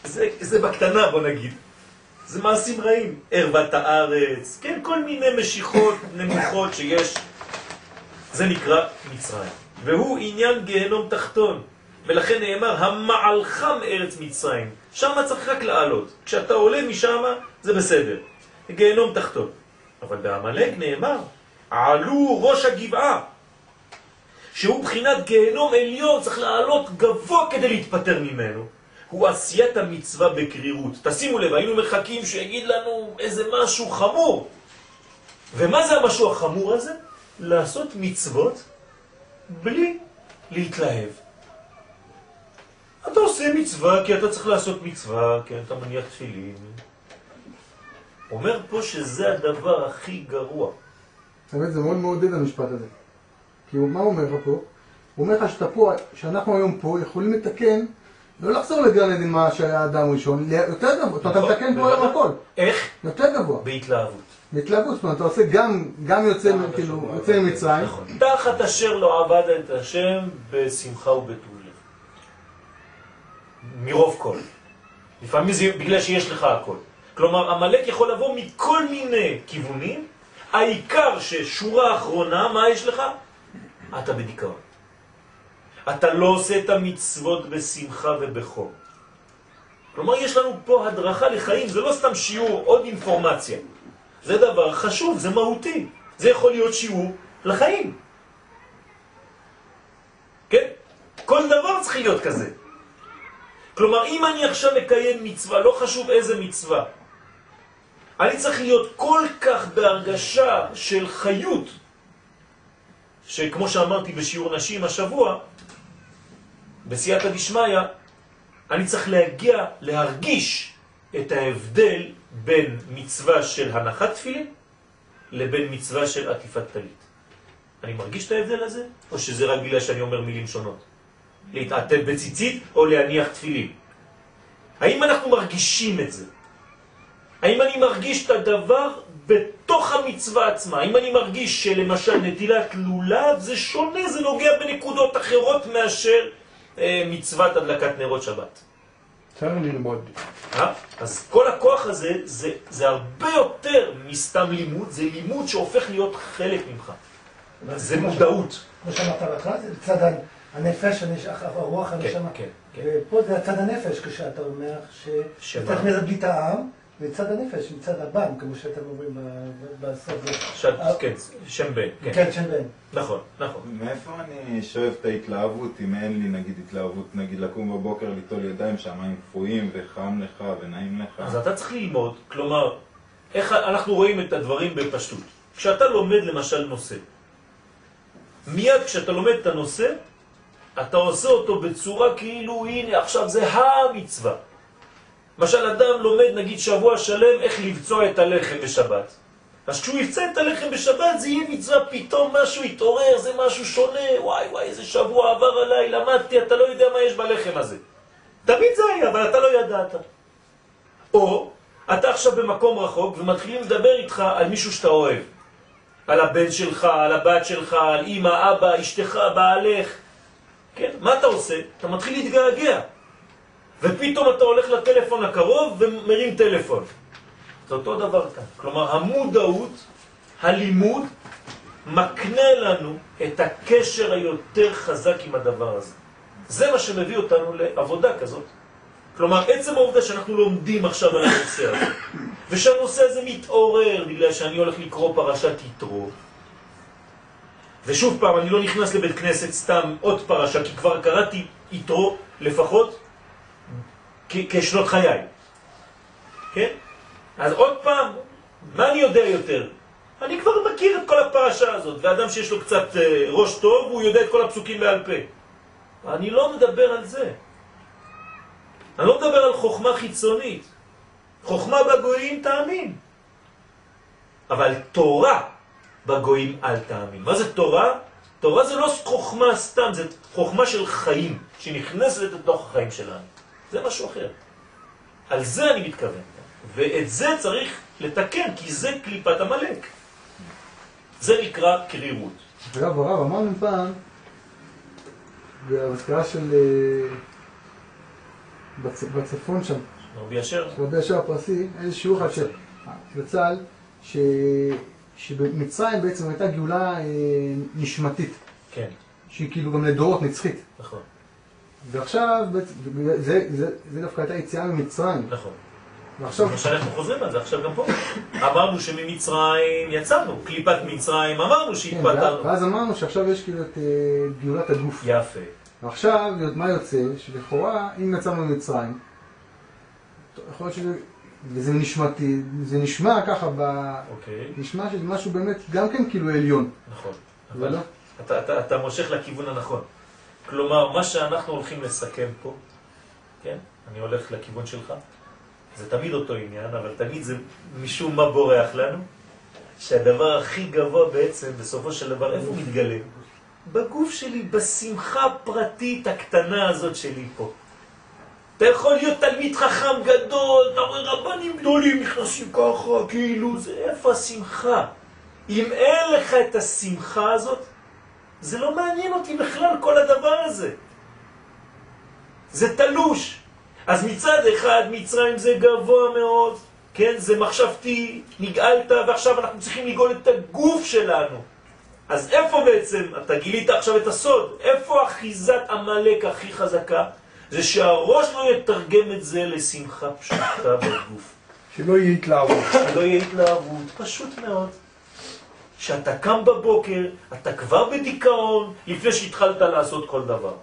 זה, זה בקטנה בוא נגיד. זה מעשים רעים. ערוות הארץ, כן, כל מיני משיכות נמוכות שיש. זה נקרא מצרים. והוא עניין גיהנום תחתון. ולכן נאמר, המעלך מארץ מצרים. שם צריך רק לעלות. כשאתה עולה משם, זה בסדר. גיהנום תחתון. אבל בעמלק נאמר, עלו ראש הגבעה, שהוא בחינת גיהנום עליון, צריך לעלות גבוה כדי להתפטר ממנו. הוא עשיית המצווה בקרירות. תשימו לב, היינו מחכים שיגיד לנו איזה משהו חמור. ומה זה המשהו החמור הזה? לעשות מצוות בלי להתלהב. אתה עושה מצווה כי אתה צריך לעשות מצווה, כי אתה מניח תפילין. אומר פה שזה הדבר הכי גרוע. האמת, זה מאוד מעודד המשפט הזה. כי מה אומר פה? הוא אומר לך שאתה פה, שאנחנו היום פה יכולים לתקן, לא לחזור לגן עדן מה שהיה האדם הראשון, ל- יותר גבוה, אתה נכון, מתקן פה היום. הכל, איך? יותר גבוה, בהתלהבות. בהתלהבות, זאת אומרת, אתה עושה גם, גם יוצא, כאילו, יוצא ממצרים, נכון. תחת אשר לא עבד את השם בשמחה ובטוב לב. מרוב כל. לפעמים זה בגלל שיש לך הכל. כלומר, המלאק יכול לבוא מכל מיני כיוונים, העיקר ששורה אחרונה, מה יש לך? אתה בדיכאון. אתה לא עושה את המצוות בשמחה ובחום. כלומר, יש לנו פה הדרכה לחיים, זה לא סתם שיעור, עוד אינפורמציה. זה דבר חשוב, זה מהותי. זה יכול להיות שיעור לחיים. כן? כל דבר צריך להיות כזה. כלומר, אם אני עכשיו מקיים מצווה, לא חשוב איזה מצווה, אני צריך להיות כל כך בהרגשה של חיות, שכמו שאמרתי בשיעור נשים השבוע, בסייעתא דשמיא, אני צריך להגיע, להרגיש את ההבדל בין מצווה של הנחת תפילין לבין מצווה של עטיפת טלית. אני מרגיש את ההבדל הזה? או שזה רק בגלל שאני אומר מילים שונות? להתעטל בציצית או להניח תפילים? האם אנחנו מרגישים את זה? האם אני מרגיש את הדבר בתוך המצווה עצמה? האם אני מרגיש שלמשל נטילת לולב זה שונה, זה נוגע בנקודות אחרות מאשר מצוות הדלקת נרות שבת? צריך ללמוד. אה? אז כל הכוח הזה זה, זה הרבה יותר מסתם לימוד, זה לימוד שהופך להיות חלק ממך. זה מודעות. כמו שאמרת בהתחלה, זה צד הנפש, הרוח, כן, הנשמה. כן, כן. ופה זה הצד הנפש, כשאתה אומר שמה? שצריך להדביט העם, וצד הנפש, מצד הבן, כמו שאתם אומרים בסוף. ש... כן, שם בן, כן. כן, שם בן. נכון, נכון. מאיפה אני שואב את ההתלהבות אם אין לי נגיד התלהבות, נגיד לקום בבוקר ליטול ידיים שהמים קפואים וחם לך ונעים לך? אז אתה צריך ללמוד, כלומר, איך אנחנו רואים את הדברים בפשטות. כשאתה לומד למשל נושא, מיד כשאתה לומד את הנושא, אתה עושה אותו בצורה כאילו, הנה, עכשיו זה המצווה. למשל, אדם לומד נגיד שבוע שלם איך לבצוע את הלחם בשבת. אז כשהוא יבצע את הלחם בשבת זה יהיה מצווה, פתאום משהו יתעורר, זה משהו שונה, וואי וואי, איזה שבוע עבר עליי, למדתי, אתה לא יודע מה יש בלחם הזה. תמיד זה היה, אבל אתה לא ידעת. או אתה עכשיו במקום רחוק ומתחילים לדבר איתך על מישהו שאתה אוהב. על הבן שלך, על הבת שלך, על אמא, אבא, אשתך, בעלך. כן, מה אתה עושה? אתה מתחיל להתגעגע. ופתאום אתה הולך לטלפון הקרוב ומרים טלפון. זה אותו דבר כאן. כלומר, המודעות, הלימוד, מקנה לנו את הקשר היותר חזק עם הדבר הזה. זה מה שמביא אותנו לעבודה כזאת. כלומר, עצם העובדה שאנחנו לומדים עכשיו על הנושא הזה, ושהנושא הזה מתעורר בגלל שאני הולך לקרוא פרשת יתרו, ושוב פעם, אני לא נכנס לבית כנסת סתם עוד פרשה, כי כבר קראתי יתרו לפחות כשנות חיי. כן? אז עוד פעם, מה אני יודע יותר? אני כבר מכיר את כל הפרשה הזאת, ואדם שיש לו קצת אה, ראש טוב, הוא יודע את כל הפסוקים בעל פה. אני לא מדבר על זה. אני לא מדבר על חוכמה חיצונית. חוכמה בגויים תאמין. אבל תורה בגויים אל תאמין. מה זה תורה? תורה זה לא חוכמה סתם, זה חוכמה של חיים, שנכנסת לתוך החיים שלנו. זה משהו אחר. על זה אני מתכוון. ואת זה צריך לתקן, כי זה קליפת המלאק. זה נקרא קרירות. אגב, הרב, אמרנו פעם, באזכרה של... אה, בצ- בצפון שם, רבי אשר? רבי ישר הפרסי, איזה שיעור אחד של בצה"ל, ש... שבמצרים בעצם הייתה גאולה אה, נשמתית, כן, שהיא כאילו גם לדורות נצחית. נכון, ועכשיו, זה, זה, זה דווקא הייתה יציאה ממצרים. נכון. ועכשיו, למשל אנחנו חוזרים על זה עכשיו גם פה. אמרנו שממצרים יצאנו, קליפת מצרים, אמרנו כן, שהתפטרנו. ואז אמרנו שעכשיו יש כאילו את אה, גאולת הגוף. יפה. ועכשיו, מה יוצא? שלכאורה, אם יצאנו ממצרים, יכול להיות שזה, וזה נשמתי, זה נשמע ככה, ב, אוקיי, נשמע שזה משהו באמת גם כן כאילו עליון. נכון. אבל אבל לא. אתה, אתה, אתה מושך לכיוון הנכון. כלומר, מה שאנחנו הולכים לסכם פה, כן? אני הולך לכיוון שלך, זה תמיד אותו עניין, אבל תמיד זה משום מה בורח לנו, שהדבר הכי גבוה בעצם, בסופו של דבר, איפה הוא מתגלה? בגוף שלי, בשמחה הפרטית הקטנה הזאת שלי פה. אתה יכול להיות תלמיד חכם גדול, אתה רואה רבנים גדולים נכנסים ככה, כאילו, זה איפה השמחה? אם אין לך את השמחה הזאת, זה לא מעניין אותי בכלל כל הדבר הזה. זה תלוש. אז מצד אחד מצרים זה גבוה מאוד, כן, זה מחשבתי, נגאלת, ועכשיו אנחנו צריכים לגאול את הגוף שלנו. אז איפה בעצם, אתה גילית עכשיו את הסוד, איפה אחיזת עמלק הכי חזקה? זה שהראש לא יתרגם את זה לשמחה פשוטה בגוף. שלא יהיה התלהבות. שלא יהיה התלהבות, פשוט מאוד. כשאתה קם בבוקר, אתה כבר בדיכאון לפני שהתחלת לעשות כל דבר.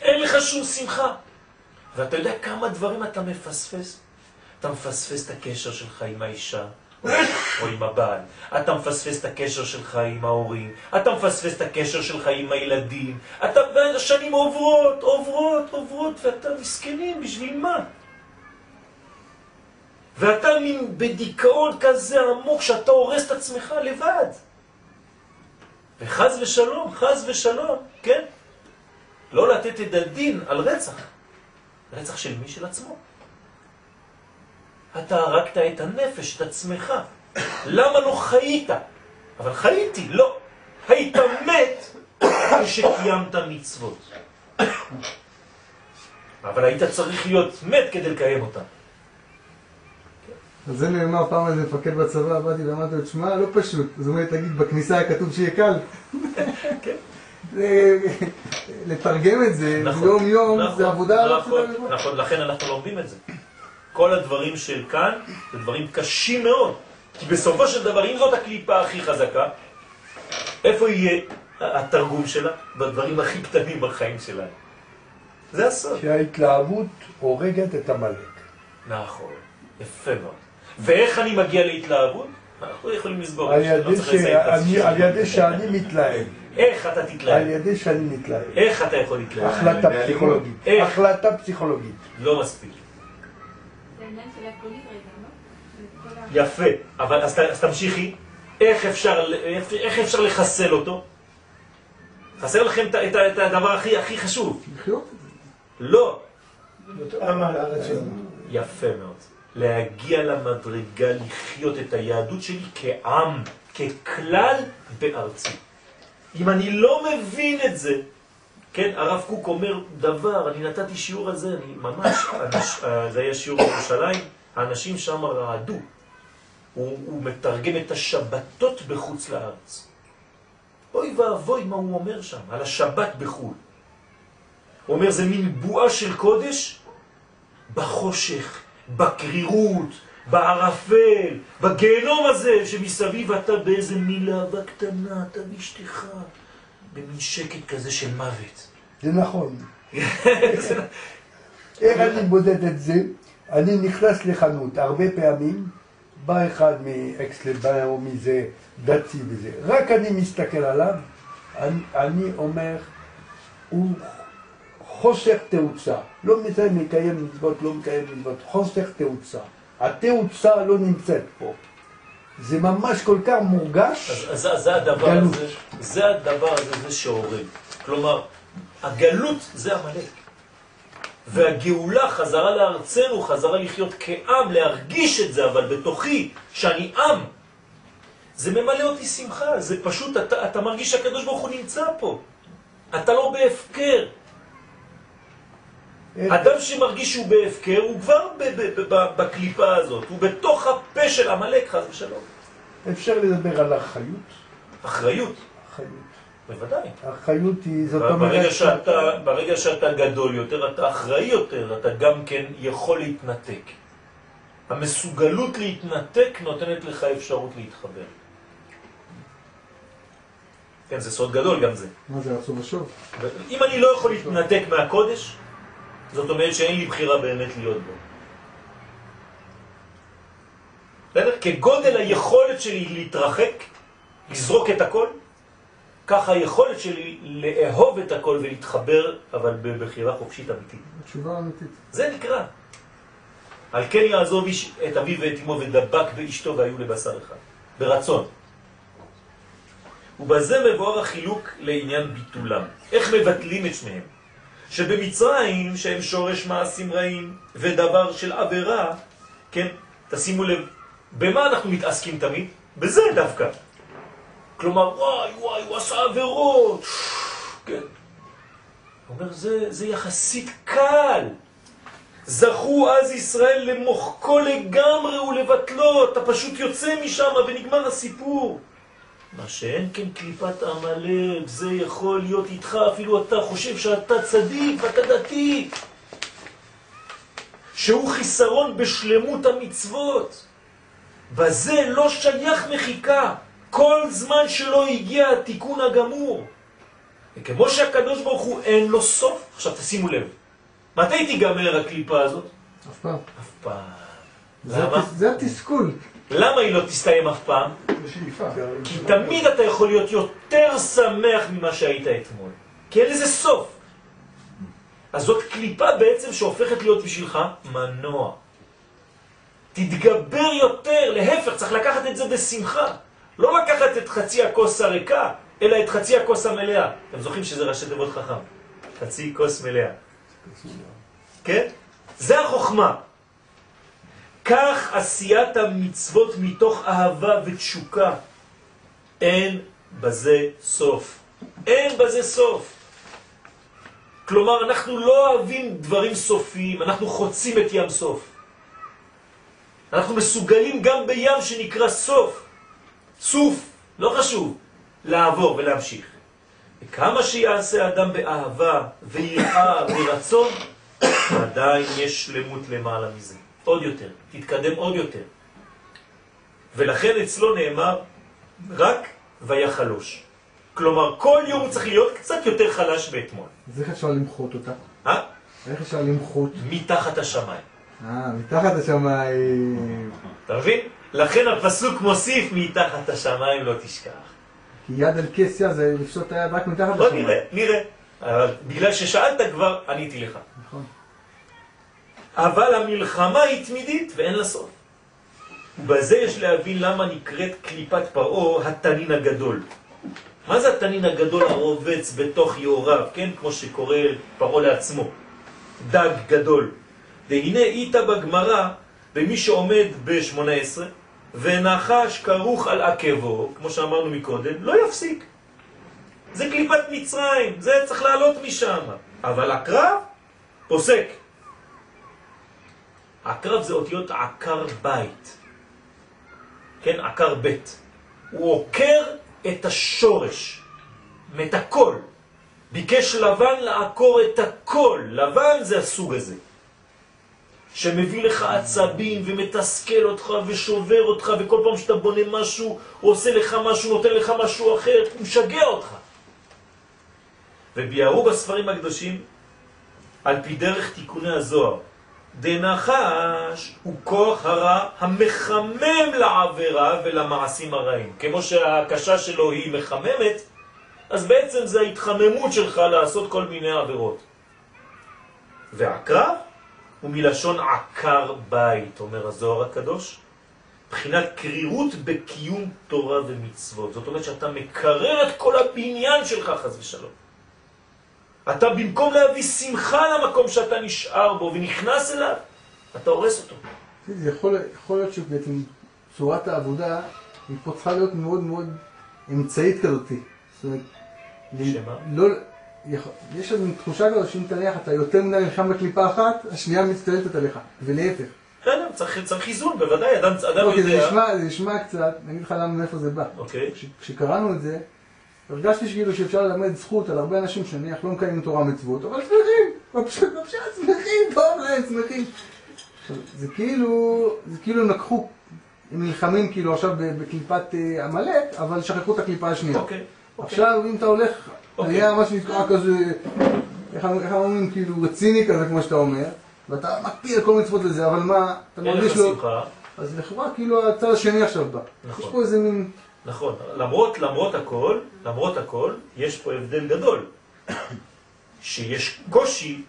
אין לך שום שמחה. ואתה יודע כמה דברים אתה מפספס? אתה מפספס את הקשר שלך עם האישה, או עם הבעל. אתה מפספס את הקשר שלך עם ההורים. אתה מפספס את הקשר שלך עם הילדים. אתה, והשנים עוברות, עוברות, עוברות, ואתה מסכנים, בשביל מה? ואתה מין בדיכאון כזה עמוק שאתה הורס את עצמך לבד. וחז ושלום, חז ושלום, כן? לא לתת את הדין על רצח. רצח של מי? של עצמו. אתה הרגת את הנפש, את עצמך. למה לא חיית? אבל חייתי, לא. היית מת כשקיימת מצוות. אבל היית צריך להיות מת כדי לקיים אותה. אז זה נאמר פעם איזה מפקד בצבא, באתי ואמרתי לו, תשמע, לא פשוט. אז הוא אומר, תגיד, בכניסה היה כתוב שיהיה קל. כן. זה- לתרגם את זה נכון, יום יום, נכון, זה עבודה לא נכון, פשוטה. נכון, לכן אנחנו לומדים את זה. כל הדברים של כאן זה דברים קשים מאוד. כי בסופו של דבר, אם זאת הקליפה הכי חזקה, איפה יהיה התרגום שלה? בדברים הכי קטנים בחיים שלנו. זה הסוד. שההתלהבות הורגת את עמלק. נכון, יפה מאוד. ואיך אני מגיע להתלהבות? אנחנו יכולים לסגור על ידי שאני-. על מתלהב. איך אתה על תתלהב? ידי שאני מתלהב. איך אתה יכול להתלהב? החלטה על פסיכולוגית. איך? החלטה פסיכולוגית. לא מספיק. יפה, אבל אז, תמשיכי, איך אפשר, איך, אפשר לחסל אותו? חסר לכם את, הדבר הכי, הכי חשוב. לחיות את זה. לא. על. יפה מאוד. להגיע למדרגה, לחיות את היהדות שלי כעם, ככלל בארצי. אם אני לא מבין את זה, כן, הרב קוק אומר דבר, אני נתתי שיעור על זה, אני ממש, אנש, זה היה שיעור בירושלים, האנשים שם רעדו. הוא, הוא מתרגם את השבתות בחוץ לארץ. אוי ואבוי מה הוא אומר שם, על השבת בחו"ל. הוא אומר, זה מין בועה של קודש בחושך, בקרירות, בערפל, בגיהנום הזה שמסביב אתה באיזה מלהבה קטנה, אתה ואשתך, במין שקט כזה של מוות. זה נכון. איך אני בודד את זה? אני נכנס לחנות, הרבה פעמים בא אחד מאקסלבן או מזה דתי וזה, רק אני מסתכל עליו, אני, אני אומר, הוא חוסר תאוצה, לא מזה מקיים מצוות, לא מקיים מצוות, חוסר תאוצה. התאוצה לא נמצאת פה. זה ממש כל כך מורגש. אז, אז זה- זה הדבר גלות. הזה, זה הדבר הזה, זה שהורג. כלומר, הגלות זה עמלק. והגאולה, חזרה לארצנו, חזרה לחיות כעם, להרגיש את זה, אבל בתוכי, שאני עם, זה ממלא אותי שמחה, זה פשוט, אתה, אתה מרגיש שהקדוש ברוך הוא נמצא פה. אתה לא בהפקר. אדם שמרגיש שהוא בהפקר, הוא כבר ב- ב- ב- ב- בקליפה הזאת, הוא בתוך הפה של עמלק, חס ושלום. אפשר לדבר על אחריות. אחריות, אחריות. בוודאי. אחריות היא, זאת אומרת... ברגע שאתה, ברגע שאתה גדול יותר, אתה אחראי יותר, אתה גם כן יכול להתנתק. המסוגלות להתנתק נותנת לך אפשרות להתחבר. כן, זה סוד גדול גם זה. מה זה רצו ושוב? אם אני לא יכול להתנתק מהקודש, זאת אומרת שאין לי בחירה באמת להיות בו. בסדר? כגודל היכולת שלי להתרחק, לזרוק את הכל, ככה היכולת שלי לאהוב את הכל ולהתחבר, אבל בבחירה חופשית אמיתית. תשובה אמיתית. זה נקרא. על כן יעזוב איש את אביו ואת אמו ודבק באשתו והיו לבשר אחד. ברצון. ובזה מבואר החילוק לעניין ביטולם. איך מבטלים את שניהם? שבמצרים, שהם שורש מעשים רעים ודבר של עבירה, כן, תשימו לב, במה אנחנו מתעסקים תמיד? בזה דווקא. כלומר, וואי, וואי, הוא עשה עבירות. כן. הוא אומר, זה, זה יחסית קל. זכו אז ישראל למוחקו לגמרי ולבטלו, אתה פשוט יוצא משם ונגמר הסיפור. מה שאין כן קליפת עמלק, זה יכול להיות איתך, אפילו אתה חושב שאתה צדיק ואתה דתי. שהוא חיסרון בשלמות המצוות. בזה לא שייך מחיקה, כל זמן שלא הגיע התיקון הגמור. וכמו שהקדוש ברוך הוא אין לו סוף, עכשיו תשימו לב, מתי תיגמר הקליפה הזאת? אף פעם. אף פעם. זה למה? זה התסכול. למה היא לא תסתיים אף פעם? כי תמיד אתה יכול להיות יותר שמח ממה שהיית אתמול. כי אין לזה סוף. אז זאת קליפה בעצם שהופכת להיות בשבילך מנוע. תתגבר יותר, להפך, צריך לקחת את זה בשמחה. לא לקחת את חצי הכוס הריקה, אלא את חצי הכוס המלאה. אתם זוכרים שזה ראשי תיבות חכם? חצי כוס מלאה. כן? זה החוכמה. כך עשיית המצוות מתוך אהבה ותשוקה. אין בזה סוף. אין בזה סוף. כלומר, אנחנו לא אוהבים דברים סופיים, אנחנו חוצים את ים סוף. אנחנו מסוגלים גם בים שנקרא סוף, סוף, לא חשוב, לעבור ולהמשיך. וכמה שיעשה אדם באהבה ויראה ורצון, עדיין יש שלמות למעלה מזה. עוד יותר, תתקדם עוד יותר. ולכן אצלו נאמר רק ויחלוש. כלומר, כל יום הוא צריך להיות קצת יותר חלש באתמול. אז איך אפשר למחות אותה? אה? איך אפשר למחות? מתחת השמיים. אה, מתחת השמיים. אתה מבין? לכן הפסוק מוסיף מתחת השמיים לא תשכח. כי יד אל כסיה זה לפשוט את היד רק מתחת בוא לשמיים. נראה, נראה. אבל בגלל ששאלת כבר, עניתי לך. אבל המלחמה היא תמידית ואין לה סוף. בזה יש להבין למה נקראת קליפת פרעה התנין הגדול. מה זה התנין הגדול הרובץ בתוך יאוריו, כן? כמו שקורא פרעה לעצמו. דג גדול. והנה איתה בגמרא, במי שעומד ב-18, ונחש כרוך על עקבו, כמו שאמרנו מקודם, לא יפסיק. זה קליפת מצרים, זה צריך לעלות משם. אבל הקרב פוסק. הקרב זה אותיות עקר בית. כן, עקר בית. הוא עוקר את השורש, את הכל. ביקש לבן לעקור את הכל. לבן זה הסוג הזה. שמביא לך עצבים ומתסכל אותך ושובר אותך וכל פעם שאתה בונה משהו, הוא עושה לך משהו, נותן לך משהו אחר, הוא משגע אותך. וביארו בספרים הקדושים על פי דרך תיקוני הזוהר. דנחש הוא כוח הרע המחמם לעבירה ולמעשים הרעים. כמו שהקשה שלו היא מחממת, אז בעצם זה ההתחממות שלך לעשות כל מיני עבירות. והקרב הוא מלשון עקר בית, אומר הזוהר הקדוש, בחינת קרירות בקיום תורה ומצוות. זאת אומרת שאתה מקרר את כל הבניין שלך, חס ושלום. אתה במקום להביא שמחה למקום שאתה נשאר בו ונכנס אליו, אתה הורס אותו. זה יכול, יכול להיות שבעצם צורת העבודה היא פה צריכה להיות מאוד מאוד אמצעית כזאת. זאת אומרת, שמה? לא, יכול- יש לנו תחושה כזאת שאם תניח אתה יותר מדי נלחם בקליפה אחת, השנייה מצטלטת עליך, ולהפך. בסדר, צריך, צריך איזון, בוודאי, אדם, אדם אוקיי, זה יודע. נשמע, זה נשמע קצת, אני אגיד לך למה מאיפה זה בא. אוקיי, כש- כשקראנו את זה, הרגשתי שכאילו שאפשר ללמד זכות על הרבה אנשים שנניח לא מקיימים תורה ומצוות, אבל שמחים, פשוט פשוט שמחים, טוב להם, שמחים. עכשיו, זה כאילו, זה כאילו הם לקחו, הם נלחמים כאילו עכשיו בקליפת אה, עמלק, אבל שכחו את הקליפה השנייה. אוקיי. אוקיי. עכשיו אם אתה הולך, אוקיי. נהיה מה שנקרא כזה, איך אומרים, כאילו רציני כזה כמו שאתה אומר, ואתה מקפיד על כל מצוות וזה, אבל מה, אתה מרגיש לו, שמחה, אז לכאורה כאילו הצד השני עכשיו בא. נכון. יש פה איזה מין... נכון, למרות, למרות הכל, למרות הכל, יש פה הבדל גדול. שיש קושי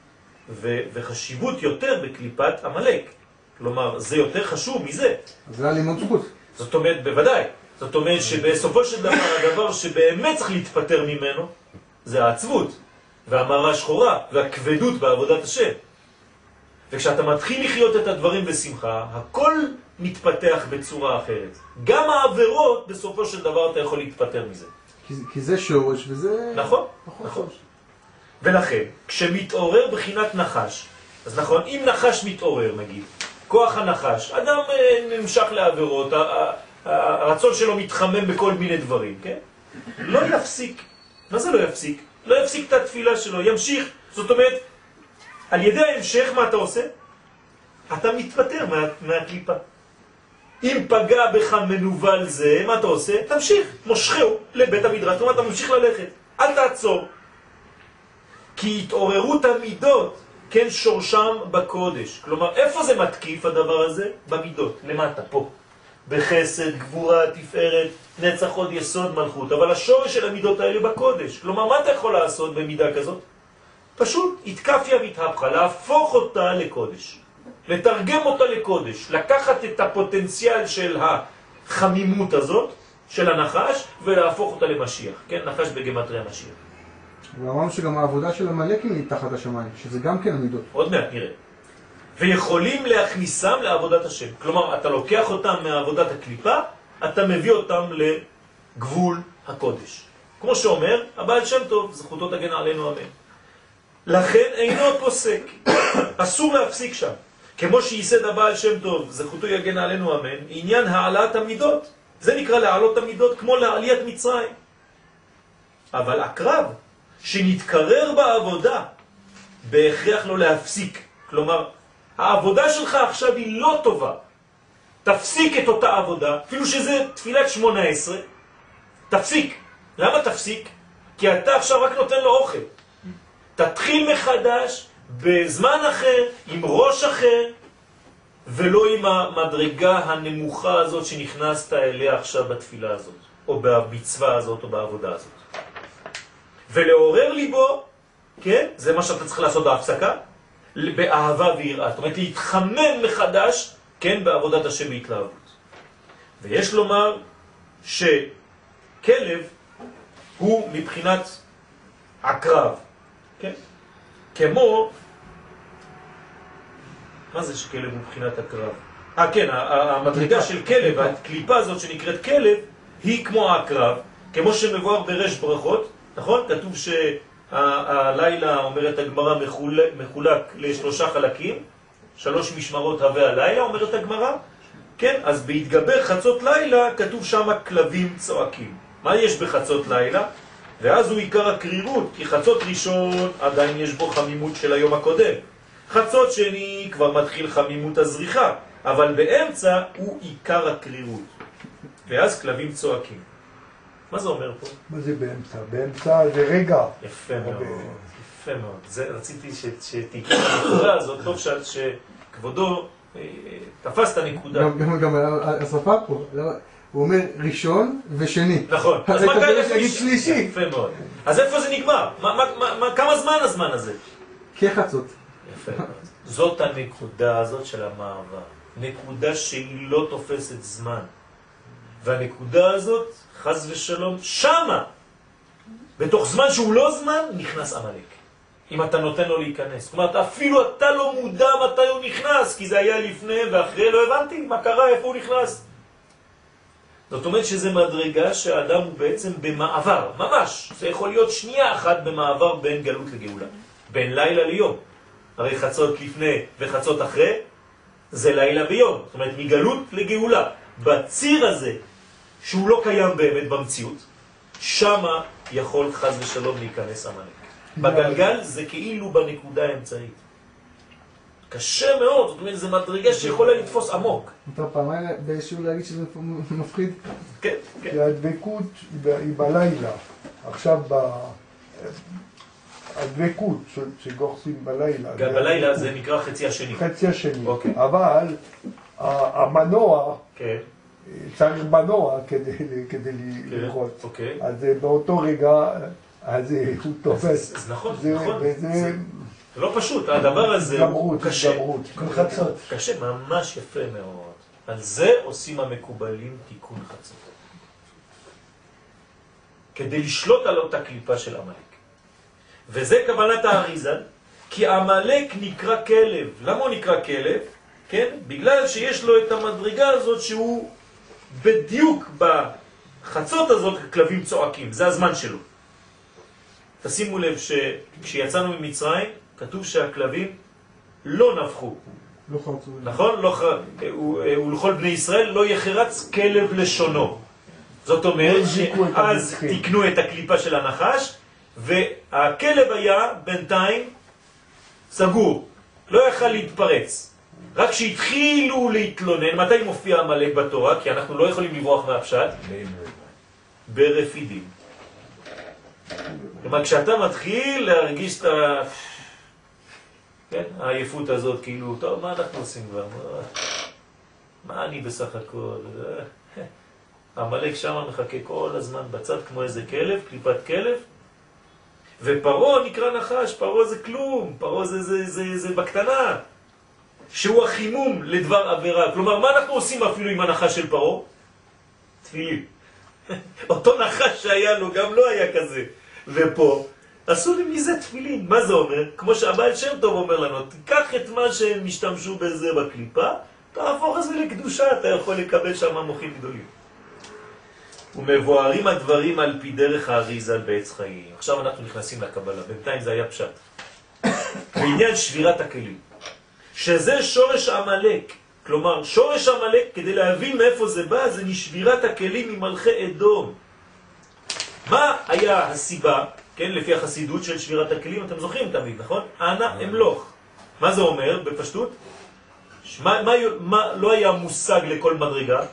ו- וחשיבות יותר בקליפת עמלק. כלומר, זה יותר חשוב מזה. זה היה לימוד זכות. זאת אומרת, בוודאי. זאת אומרת שבסופו של דבר, הדבר שבאמת צריך להתפטר ממנו, זה העצבות, והמרה השחורה, והכבדות בעבודת השם. וכשאתה מתחיל לחיות את הדברים בשמחה, הכל מתפתח בצורה אחרת. גם העבירות, בסופו של דבר אתה יכול להתפטר מזה. כי, כי זה שורש וזה... נכון? נכון. נכון. ולכן, כשמתעורר בחינת נחש, אז נכון, אם נחש מתעורר נגיד, כוח הנחש, אדם אה, נמשך לעבירות, הרצון שלו מתחמם בכל מיני דברים, כן? לא יפסיק. מה זה לא יפסיק? לא יפסיק את התפילה שלו, ימשיך. זאת אומרת, על ידי ההמשך מה אתה עושה? אתה מתפטר מה, מהקליפה. אם פגע בך מנוול זה, מה אתה עושה? תמשיך, מושכהו לבית המדרש, כלומר אתה ממשיך ללכת, אל תעצור. כי התעוררות המידות, כן שורשם בקודש. כלומר, איפה זה מתקיף הדבר הזה? במידות, למטה, פה. בחסד, גבורה, תפארת, נצח עוד יסוד מלכות. אבל השורש של המידות האלה בקודש. כלומר, מה אתה יכול לעשות במידה כזאת? פשוט התקפיה והתהפכה, להפוך אותה לקודש. לתרגם אותה לקודש, לקחת את הפוטנציאל של החמימות הזאת של הנחש ולהפוך אותה למשיח, כן? נחש בגמטרי המשיח. ואמרנו שגם העבודה של עמלקים היא תחת השמיים, שזה גם כן המידות. עוד מעט נראה. ויכולים להכניסם לעבודת השם. כלומר, אתה לוקח אותם מעבודת הקליפה, אתה מביא אותם לגבול הקודש. כמו שאומר, הבעל שם טוב, זכותו תגן עלינו אמן. לכן אינו פוסק, אסור להפסיק שם. כמו שייסד הבעל שם טוב, זכותו יגן עלינו אמן, עניין העלאת המידות. זה נקרא להעלות המידות כמו לעליית מצרים. אבל הקרב שנתקרר בעבודה, בהכרח לא להפסיק. כלומר, העבודה שלך עכשיו היא לא טובה. תפסיק את אותה עבודה, אפילו שזה תפילת שמונה עשרה, תפסיק. למה תפסיק? כי אתה עכשיו רק נותן לו אוכל. תתחיל מחדש, בזמן אחר, עם ראש אחר, ולא עם המדרגה הנמוכה הזאת שנכנסת אליה עכשיו בתפילה הזאת, או במצווה הזאת, או בעבודה הזאת. ולעורר ליבו, כן, זה מה שאתה צריך לעשות בהפסקה, באהבה ויראה. זאת אומרת, להתחמם מחדש, כן, בעבודת השם בהתלהבות. ויש לומר שכלב הוא מבחינת עקרב? כמו, מה זה שכלב מבחינת עקרב? אה, כן, המדרגה של כלב, הקליפה הזאת שנקראת כלב, היא כמו העקרב, כמו שמבואר ברש ברכות, נכון? כתוב שהלילה, אומרת הגמרא, מחולק לשלושה חלקים, שלוש משמרות הווה הלילה, אומרת הגמרא, כן? אז בהתגבר חצות לילה כתוב שם כלבים צועקים. מה יש בחצות לילה? ואז הוא עיקר הקרירות, כי חצות ראשון עדיין יש בו חמימות של היום הקודם. חצות שני כבר מתחיל חמימות הזריחה, אבל באמצע הוא עיקר הקרירות. ואז כלבים צועקים. מה זה אומר פה? מה זה באמצע? באמצע זה רגע. יפה מאוד, יפה מאוד. זה, רציתי שתיקח את הנקודה הזאת, טוב ש, שכבודו אה, תפס את הנקודה. גם השפה פה, לא, הוא אומר ראשון ושני. נכון. אז מה קרה? להגיד שלישי. יפה מאוד. אז איפה זה נגמר? מה, מה, מה, כמה זמן הזמן הזה? כחצות. יפה. זאת הנקודה הזאת של המעבר. נקודה שהיא לא תופסת זמן. והנקודה הזאת, חז ושלום, שמה, בתוך זמן שהוא לא זמן, נכנס עמלק. אם אתה נותן לו להיכנס. זאת אומרת, אפילו אתה לא מודע מתי הוא נכנס, כי זה היה לפני ואחרי, לא הבנתי מה קרה, איפה הוא נכנס. זאת אומרת שזה מדרגה שהאדם הוא בעצם במעבר, ממש. זה יכול להיות שנייה אחת במעבר בין גלות לגאולה. בין לילה ליום. הרי חצות לפני וחצות אחרי זה לילה ויום. זאת אומרת, מגלות לגאולה. בציר הזה, שהוא לא קיים באמת במציאות, שמה יכול חז ושלום להיכנס המלך. בגלגל זה כאילו בנקודה האמצעית. קשה מאוד, זאת אומרת, זה מדרגה שיכולה לתפוס עמוק. מותר פעמיים בשיעור להגיד שזה מפחיד? כן, כן. כי הדבקות היא בלילה. עכשיו, הדבקות שגורסים בלילה. גם בלילה זה נקרא חצי השני. חצי השני. אוקיי. אבל המנוע, כן. צריך מנוע כדי, כדי כן, לראות. אוקיי. אז באותו רגע, אז הוא תופס. אז נכון, זה- נכון. וזה זה לא פשוט, הדבר הזה הוא קשה. גמרות. כל חצות. קשה, ממש יפה מאוד. על זה עושים המקובלים תיקון חצות. כדי לשלוט על אותה קליפה של עמלק. וזה כוונת האריזל, כי עמלק נקרא כלב. למה הוא נקרא כלב? כן? בגלל שיש לו את המדרגה הזאת שהוא בדיוק בחצות הזאת כלבים צועקים, זה הזמן שלו. תשימו לב שכשיצאנו ממצרים, כתוב שהכלבים לא נבחו. לא חרצו. נכון? לא, ח- הוא- ולכל בני ישראל לא יחרץ כלב לשונו. זאת אומרת שאז. תקנו את הקליפה של הנחש, והכלב היה בינתיים סגור, לא יכל להתפרץ. רק כשהתחילו להתלונן, מתי מופיע המלאק בתורה? כי אנחנו לא יכולים לברוח מהפשט, ברפידים. כלומר, כשאתה מתחיל להרגיש את ה... כן, העייפות הזאת, כאילו, טוב, מה אנחנו עושים כבר? מה, אני בסך הכל? אה, המלאק שם מחכה כל הזמן בצד כמו איזה כלב, קליפת כלב, ופרו נקרא נחש, פרו זה כלום, פרו זה, זה, זה, זה בקטנה, שהוא החימום לדבר עבירה. כלומר, מה אנחנו עושים אפילו עם הנחש של פרו? תפילים. אותו נחש שהיה לו גם לא היה כזה. ופה, עשו לי מזה תפילין. מה זה אומר? כמו שהבעל שם טוב אומר לנו, תיקח את מה שהם השתמשו בזה בקליפה, תהפוך את זה לקדושה, אתה יכול לקבל שם מוחים גדולים. ומבוארים הדברים על פי דרך האריזה בעץ חיים. עכשיו אנחנו נכנסים לקבלה, בינתיים זה היה פשט. בעניין שבירת הכלים, שזה שורש עמלק. כלומר, שורש עמלק, כדי להבין מאיפה זה בא, זה משבירת הכלים ממלכי אדום. מה היה הסיבה, כן, לפי החסידות של שבירת הכלים? אתם זוכרים תמיד, נכון? אנא אמלוך. מה זה אומר בפשטות? מה, מה, מה לא היה מושג לכל מדרגה?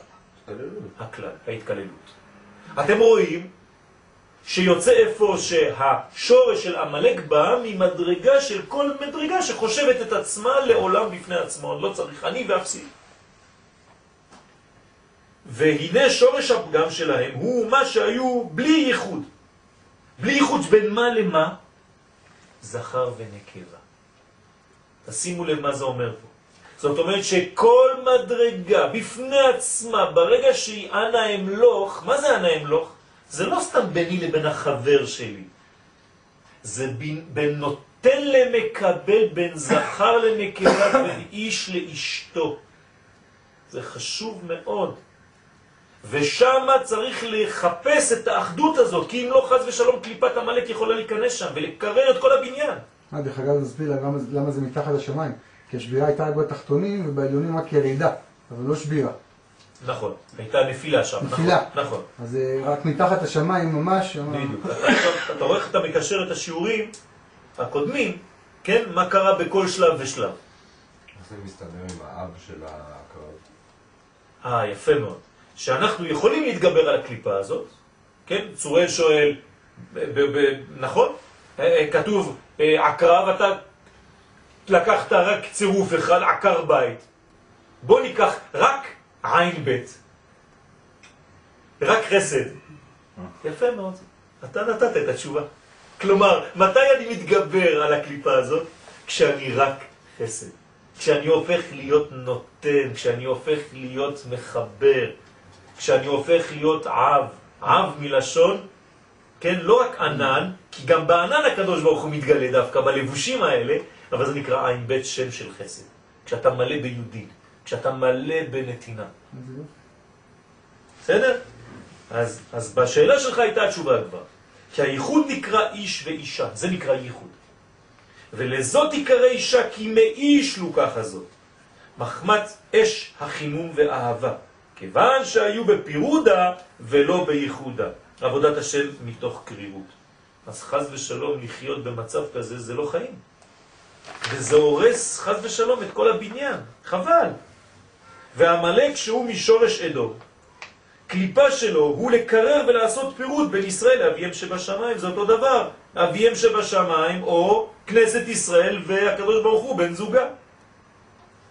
הכלל, ההתקללות. אתם רואים שיוצא איפה שהשורש של עמלק בא ממדרגה של כל מדרגה שחושבת את עצמה לעולם בפני עצמו, לא צריך אני ואפסי. והנה שורש הפגם שלהם הוא מה שהיו בלי ייחוד. בלי ייחוד בין מה למה? זכר ונקבה. תשימו לב מה זה אומר פה. זאת אומרת שכל מדרגה בפני עצמה, ברגע שהיא אנה אמלוך, מה זה אנה אמלוך? זה לא סתם ביני לבין החבר שלי, זה בין, בין נותן למקבל, בין זכר לנקבה, בין איש לאשתו. זה חשוב מאוד. ושם צריך לחפש את האחדות הזאת, כי אם לא חז ושלום קליפת המלאק יכולה להיכנס שם ולקרר את כל הבניין. אה, דרך אגב, נסביר למה, למה זה מתחת לשמיים. כי השבירה הייתה רק בתחתונים ובעליונים רק ירידה, אבל לא שבירה. נכון, הייתה נפילה שם, נפילה. נכון, נכון. אז זה רק מתחת השמיים ממש. שם- בדיוק. אתה- אתה רואה איך אתה מקשר את השיעורים הקודמים, כן? מה קרה בכל שלב ושלב. איך זה מסתדר עם האב של הקרב? אה, יפה מאוד. שאנחנו יכולים להתגבר על הקליפה הזאת, כן? צוראל שואל, נכון? אה, אה, כתוב אה, עקרב, אתה לקחת רק צירוף אחד, עקר בית. בוא ניקח רק עין בית. רק חסד. יפה מאוד. אתה נתת את התשובה. כלומר, מתי אני מתגבר על הקליפה הזאת? כשאני רק חסד. כשאני הופך להיות נותן, כשאני הופך להיות מחבר, כשאני הופך להיות אב, אב מלשון, כן, לא רק ענן, כי גם בענן הקדוש ברוך הוא מתגלה דווקא בלבושים האלה, אבל זה נקרא עין בית שם של חסד. כשאתה מלא ביהודין, כשאתה מלא בנתינה. בסדר? אז, אז בשאלה שלך הייתה התשובה כבר. כי הייחוד נקרא איש ואישה, זה נקרא ייחוד. ולזאת תיקרא אישה כי מאיש לוקחה זאת. מחמת אש החימום ואהבה. כיוון שהיו בפירודה ולא בייחודה. עבודת השם מתוך קרירות. אז חז ושלום לחיות במצב כזה זה לא חיים. וזה הורס חז ושלום את כל הבניין. חבל. והמלאק שהוא משורש אדום. קליפה שלו הוא לקרר ולעשות פירוט בין ישראל לאביהם שבשמיים, זה אותו דבר. אביהם שבשמיים או כנסת ישראל והקדוש ברוך הוא בן זוגה.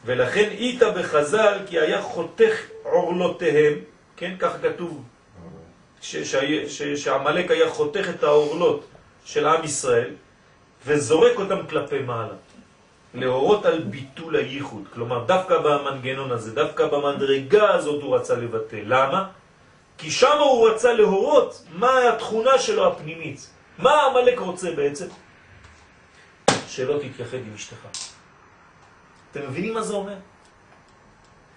ולכן איתה בחז"ל כי היה חותך עורלותיהם, כן, ככה כתוב, ש- ש- ש- שהעמלק היה חותך את העורלות של עם ישראל וזורק אותם כלפי מעלה. להורות על ביטול הייחוד, כלומר דווקא במנגנון הזה, דווקא במדרגה הזאת הוא רצה לבטל. למה? כי שם הוא רצה להורות מה התכונה שלו הפנימית. מה המלאק רוצה בעצם? שלא תתייחד עם אשתך. אתם מבינים מה זה אומר?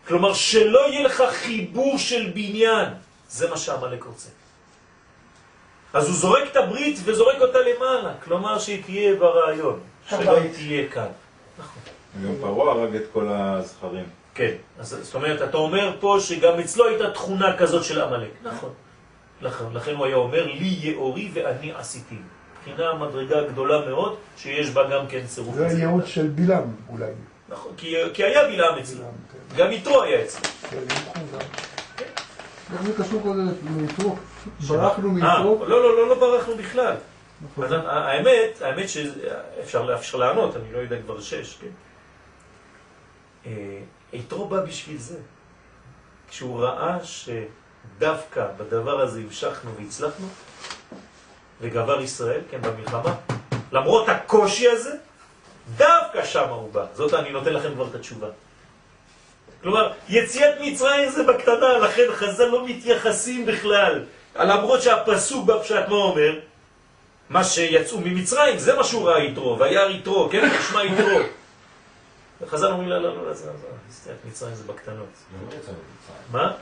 כלומר, שלא יהיה לך חיבור של בניין. זה מה שהמלאק רוצה. אז הוא זורק את הברית וזורק אותה למעלה. כלומר, שהיא תהיה ברעיון. שלא הבית. תהיה כאן. נכון. גם פרעה הרג את כל הזכרים. כן, אז זאת אומרת, אתה אומר פה שגם אצלו הייתה תכונה כזאת של עמלק. נכון. לכן, לכן הוא היה אומר, לי יאורי ואני עשיתי. מבחינה מדרגה גדולה מאוד, שיש בה גם כן צירוף. זה הזה. הייעוץ של בלעם אולי. נכון, כי, כי היה בלעם אצלו. בלעם, כן. גם יתרו היה אצלו. כן. איך זה קשור כל מיתרו? ברחנו אה, מיתרו? לא, לא, לא, לא ברחנו בכלל. נכון. אז האמת, האמת שאפשר אפשר לענות, אני לא יודע כבר שש, כן? אה, יתרו בא בשביל זה. כשהוא ראה שדווקא בדבר הזה המשכנו והצלחנו, וגבר ישראל, כן, במלחמה, למרות הקושי הזה, דווקא שם הוא בא. זאת אני נותן לכם כבר את התשובה. כלומר, יציאת מצרים זה בקטנה, לכן חז"ל לא מתייחסים בכלל. למרות שהפסוק בפשט מה אומר? מה שיצאו ממצרים, זה מה שהוא ראה יתרו, וירא יתרו, כן? נשמע יתרו. וחז"ל אומרים לה, לא, לא, לא, זה, זה, סטיית מצרים זה בקטנות. מה?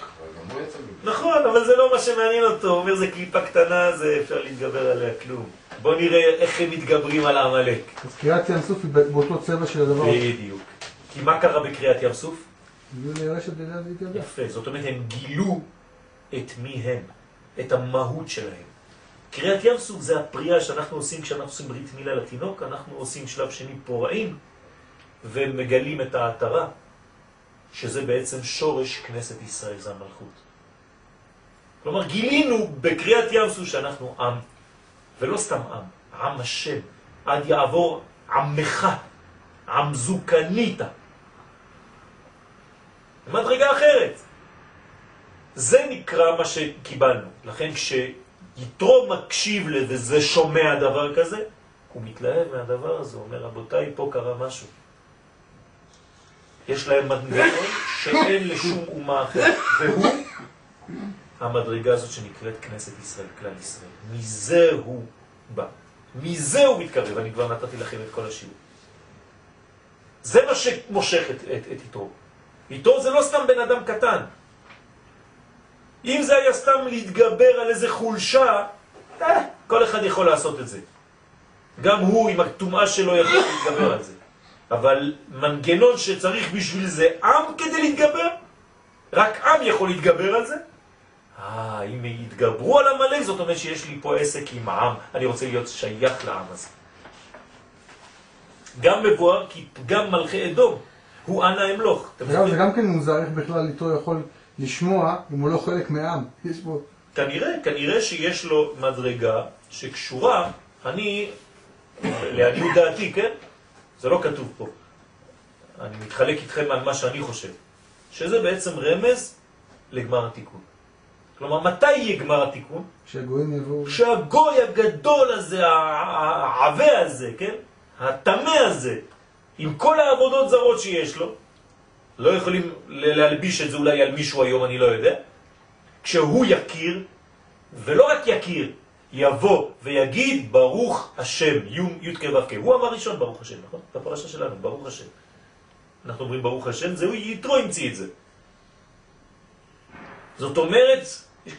נכון, אבל זה לא מה שמעניין אותו, הוא אומר זה קליפה קטנה, זה אפשר להתגבר עליה כלום. בוא נראה איך הם מתגברים על העמלק. אז קריאת ים סוף היא באותו צבע של הדבר. בדיוק. כי מה קרה בקריאת ים סוף? יפה, זאת אומרת הם גילו את מי הם, את המהות שלהם. קריאת ים סוף זה הפריאה שאנחנו עושים כשאנחנו עושים ברית מילה לתינוק, אנחנו עושים שלב שני פורעים ומגלים את ההתרה, שזה בעצם שורש כנסת ישראל, זה המלכות. כלומר, גילינו בקריאת ים סוף שאנחנו עם, ולא סתם עם, עם השם, עד יעבור עמך, עם זוקנית. מדרגה אחרת. זה נקרא מה שקיבלנו. לכן כשיתרו מקשיב לזה וזה שומע דבר כזה, הוא מתלהב מהדבר הזה, הוא אומר, רבותיי, פה קרה משהו. יש להם מנגנון שאין לשום אומה אחרת, והוא המדרגה הזאת שנקראת כנסת ישראל, כלל ישראל. מזה הוא בא. מזה הוא מתקרב, אני כבר נתתי לכם את כל השיעור. זה מה שמושך את, את, את יתרו. יתרו זה לא סתם בן אדם קטן. אם זה היה סתם להתגבר על איזה חולשה, אה, כל אחד יכול לעשות את זה. גם הוא עם הטומאה שלו יכול להתגבר על זה. אבל מנגנון שצריך בשביל זה עם כדי להתגבר, רק עם יכול להתגבר על זה. אה, אם יתגברו על המלא, זאת אומרת שיש לי פה עסק עם העם, אני רוצה להיות שייך לעם הזה. גם מבואר כי פגם מלכי אדום הוא אנא אמלוך. זה? גם כן מוזר איך בכלל איתו יכול לשמוע אם הוא לא חלק מהעם. יש בו... כנראה, כנראה שיש לו מדרגה שקשורה, אני, לעניות דעתי, כן? זה לא כתוב פה. אני מתחלק איתכם על מה שאני חושב. שזה בעצם רמז לגמר התיקון. כלומר, מתי יהיה גמר התיקון? כשהגויים יבואו... שהגוי הגדול הזה, העבה הזה, כן? הטמא הזה, עם כל העבודות זרות שיש לו, לא יכולים להלביש את זה אולי על מישהו היום, אני לא יודע, כשהוא יכיר, ולא רק יכיר, יבוא ויגיד ברוך השם, י' כ' ו' כ'. הוא אמר ראשון ברוך השם, נכון? בפרשה שלנו, ברוך השם. אנחנו אומרים ברוך השם, זהו יתרו המציא את זה. זאת אומרת,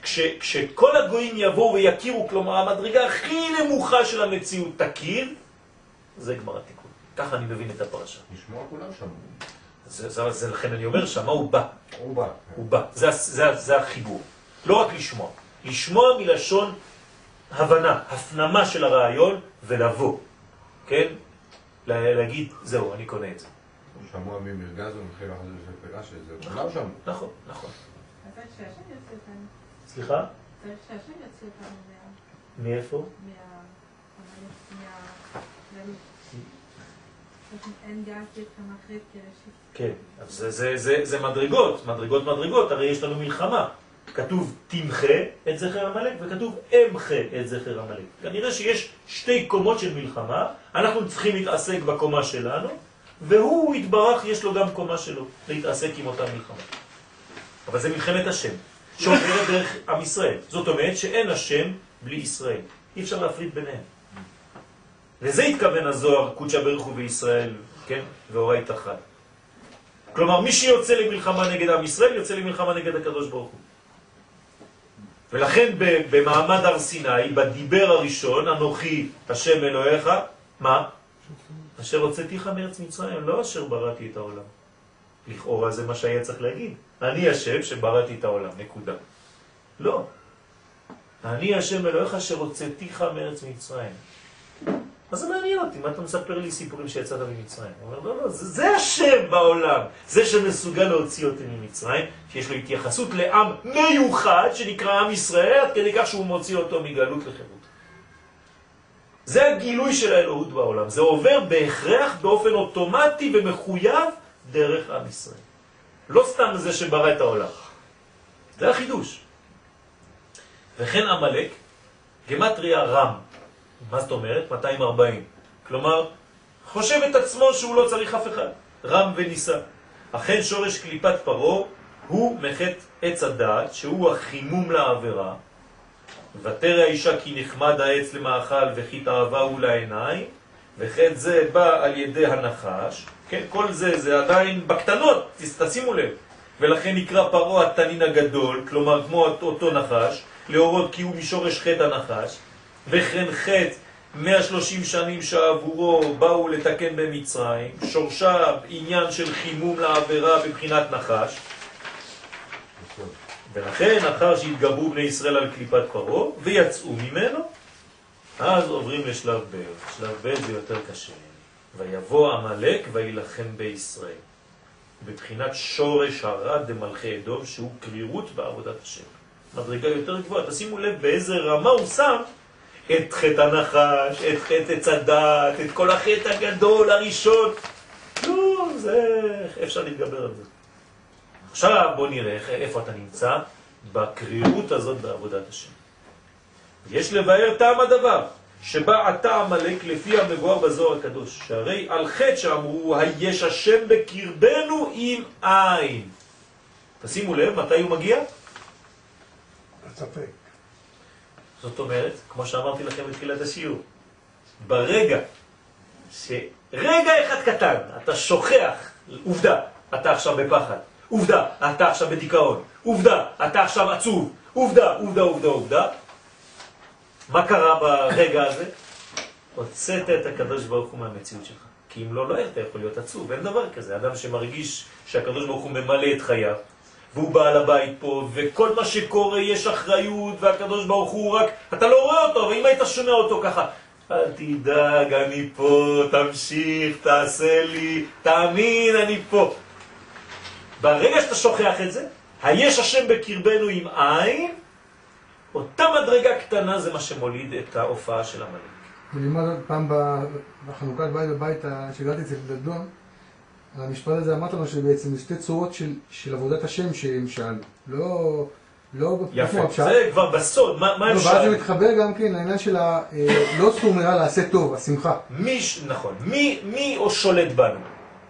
כש, כשכל הגויים יבואו ויכירו, כלומר המדרגה הכי נמוכה של המציאות תכיר, זה גמר התיקון. ככה אני מבין את הפרשה. לשמוע כולם שמעו. זה, זה, זה לכן אני אומר שמה הוא בא, הוא בא. הוא בא. זה, זה, זה החיבור. לא רק לשמוע. לשמוע מלשון הבנה, הפנמה של הרעיון ולבוא. כן? לה- להגיד, זהו, אני קונה את זה. שמעו ממרגז ומחיל אחרי זה של פלאש, שזה כולם שמעו. נכון, נכון. סליחה? מאיפה? כן, אז זה, זה, זה, זה מדרגות, מדרגות מדרגות, הרי יש לנו מלחמה. כתוב תמחה את זכר המלך וכתוב אמחה את זכר המלך. כנראה שיש שתי קומות של מלחמה, אנחנו צריכים להתעסק בקומה שלנו, והוא יתברך, יש לו גם קומה שלו, להתעסק עם אותה מלחמה. אבל זה מלחמת השם, שעוברת דרך עם ישראל. זאת אומרת שאין השם בלי ישראל. אי אפשר להפריד ביניהם. לזה התכוון הזוהר, קודשא בריך הוא בישראל, כן? ואורייתא חד. כלומר, מי שיוצא למלחמה נגד עם ישראל, יוצא למלחמה נגד הקדוש ברוך הוא. ולכן במעמד הר סיני, בדיבר הראשון, אנוכי השם אלוהיך, מה? אשר הוצאתיך מארץ מצרים, לא אשר בראתי את העולם. לכאורה זה מה שהיה צריך להגיד. אני השם שבראתי את העולם, נקודה. לא. אני השם אלוהיך אשר הוצאתיך מארץ מצרים. אז זה מעניין אותי, מה אתה מספר לי סיפורים שיצאת ממצרים? הוא אומר, לא, לא, זה, זה השם בעולם, זה שמסוגל להוציא אותי ממצרים, שיש לו התייחסות לעם מיוחד שנקרא עם ישראל, עד כדי כך שהוא מוציא אותו מגלות לחירות. זה הגילוי של האלוהות בעולם, זה עובר בהכרח באופן אוטומטי ומחויב דרך עם ישראל. לא סתם זה שברא את העולם. זה החידוש. וכן עמלק, גמטריה רם. מה זאת אומרת? 240. כלומר, חושב את עצמו שהוא לא צריך אף אחד. רם וניסה. אכן שורש קליפת פרו הוא מחטא עץ הדעת, שהוא החימום לעבירה, ותרא האישה כי נחמד העץ למאכל וכי תאווה הוא לעיניים, וחטא זה בא על ידי הנחש, כן, כל זה, זה עדיין בקטנות, תשימו לב. ולכן נקרא פרעה התנין הגדול, כלומר כמו אותו נחש, להורות כי הוא משורש חטא הנחש, וכן חטא 130 שנים שעבורו באו לתקן במצרים, שורשה עניין של חימום לעבירה בבחינת נחש, ולכן אחר שהתגברו בני ישראל על קליפת פרעה ויצאו ממנו, אז עוברים לשלב ב'. שלב ב' זה יותר קשה. ויבוא עמלק וילחם בישראל. בבחינת שורש הרע דמלכי אדום שהוא קרירות בעבודת השם. מדרגה יותר גבוהה. תשימו לב באיזה רמה הוא שם את חטא הנחש, את חטא עץ הדעת, את כל החטא הגדול הראשון. לא, זה... איך אפשר להתגבר על זה? עכשיו בוא נראה איפה אתה נמצא בקרירות הזאת בעבודת השם. יש לבאר טעם הדבר, שבא עתה עמלק לפי המבואר בזוהר הקדוש, שהרי על חטא שאמרו, היש השם בקרבנו עם עין. תשימו לב, מתי הוא מגיע? ספק. זאת אומרת, כמו שאמרתי לכם בתחילת השיעור, ברגע שרגע אחד קטן אתה שוכח, עובדה, אתה עכשיו בפחד, עובדה, אתה עכשיו בדיכאון, עובדה, אתה עכשיו עצוב, עובדה, עובדה, עובדה, עובדה, מה קרה ברגע הזה? הוצאת את הקדוש ברוך הוא מהמציאות שלך. כי אם לא, לא היית יכול להיות עצוב, אין דבר כזה. אדם שמרגיש שהקדוש ברוך הוא ממלא את חייו, והוא בעל הבית פה, וכל מה שקורה יש אחריות, והקדוש ברוך הוא רק, אתה לא רואה אותו, ואם היית שומע אותו ככה, אל תדאג, אני פה, תמשיך, תעשה לי, תאמין, אני פה. ברגע שאתה שוכח את זה, היש השם בקרבנו עם עין, אותה מדרגה קטנה זה מה שמוליד את ההופעה של עמלק. ולימד פעם ב- בחנוכת בית בבית שגרתי אצל דדון, המשפט הזה אמרת לנו שבעצם זה שתי צורות של, של עבודת השם שהם שאלו. לא... לא יפה? זה כבר בסוד, מה, מה לא, אפשר? ואז זה מתחבר גם כן לעניין של ה... אה, לא סור מרע לעשה טוב, השמחה. מי, נכון, מי, מי או שולט בנו?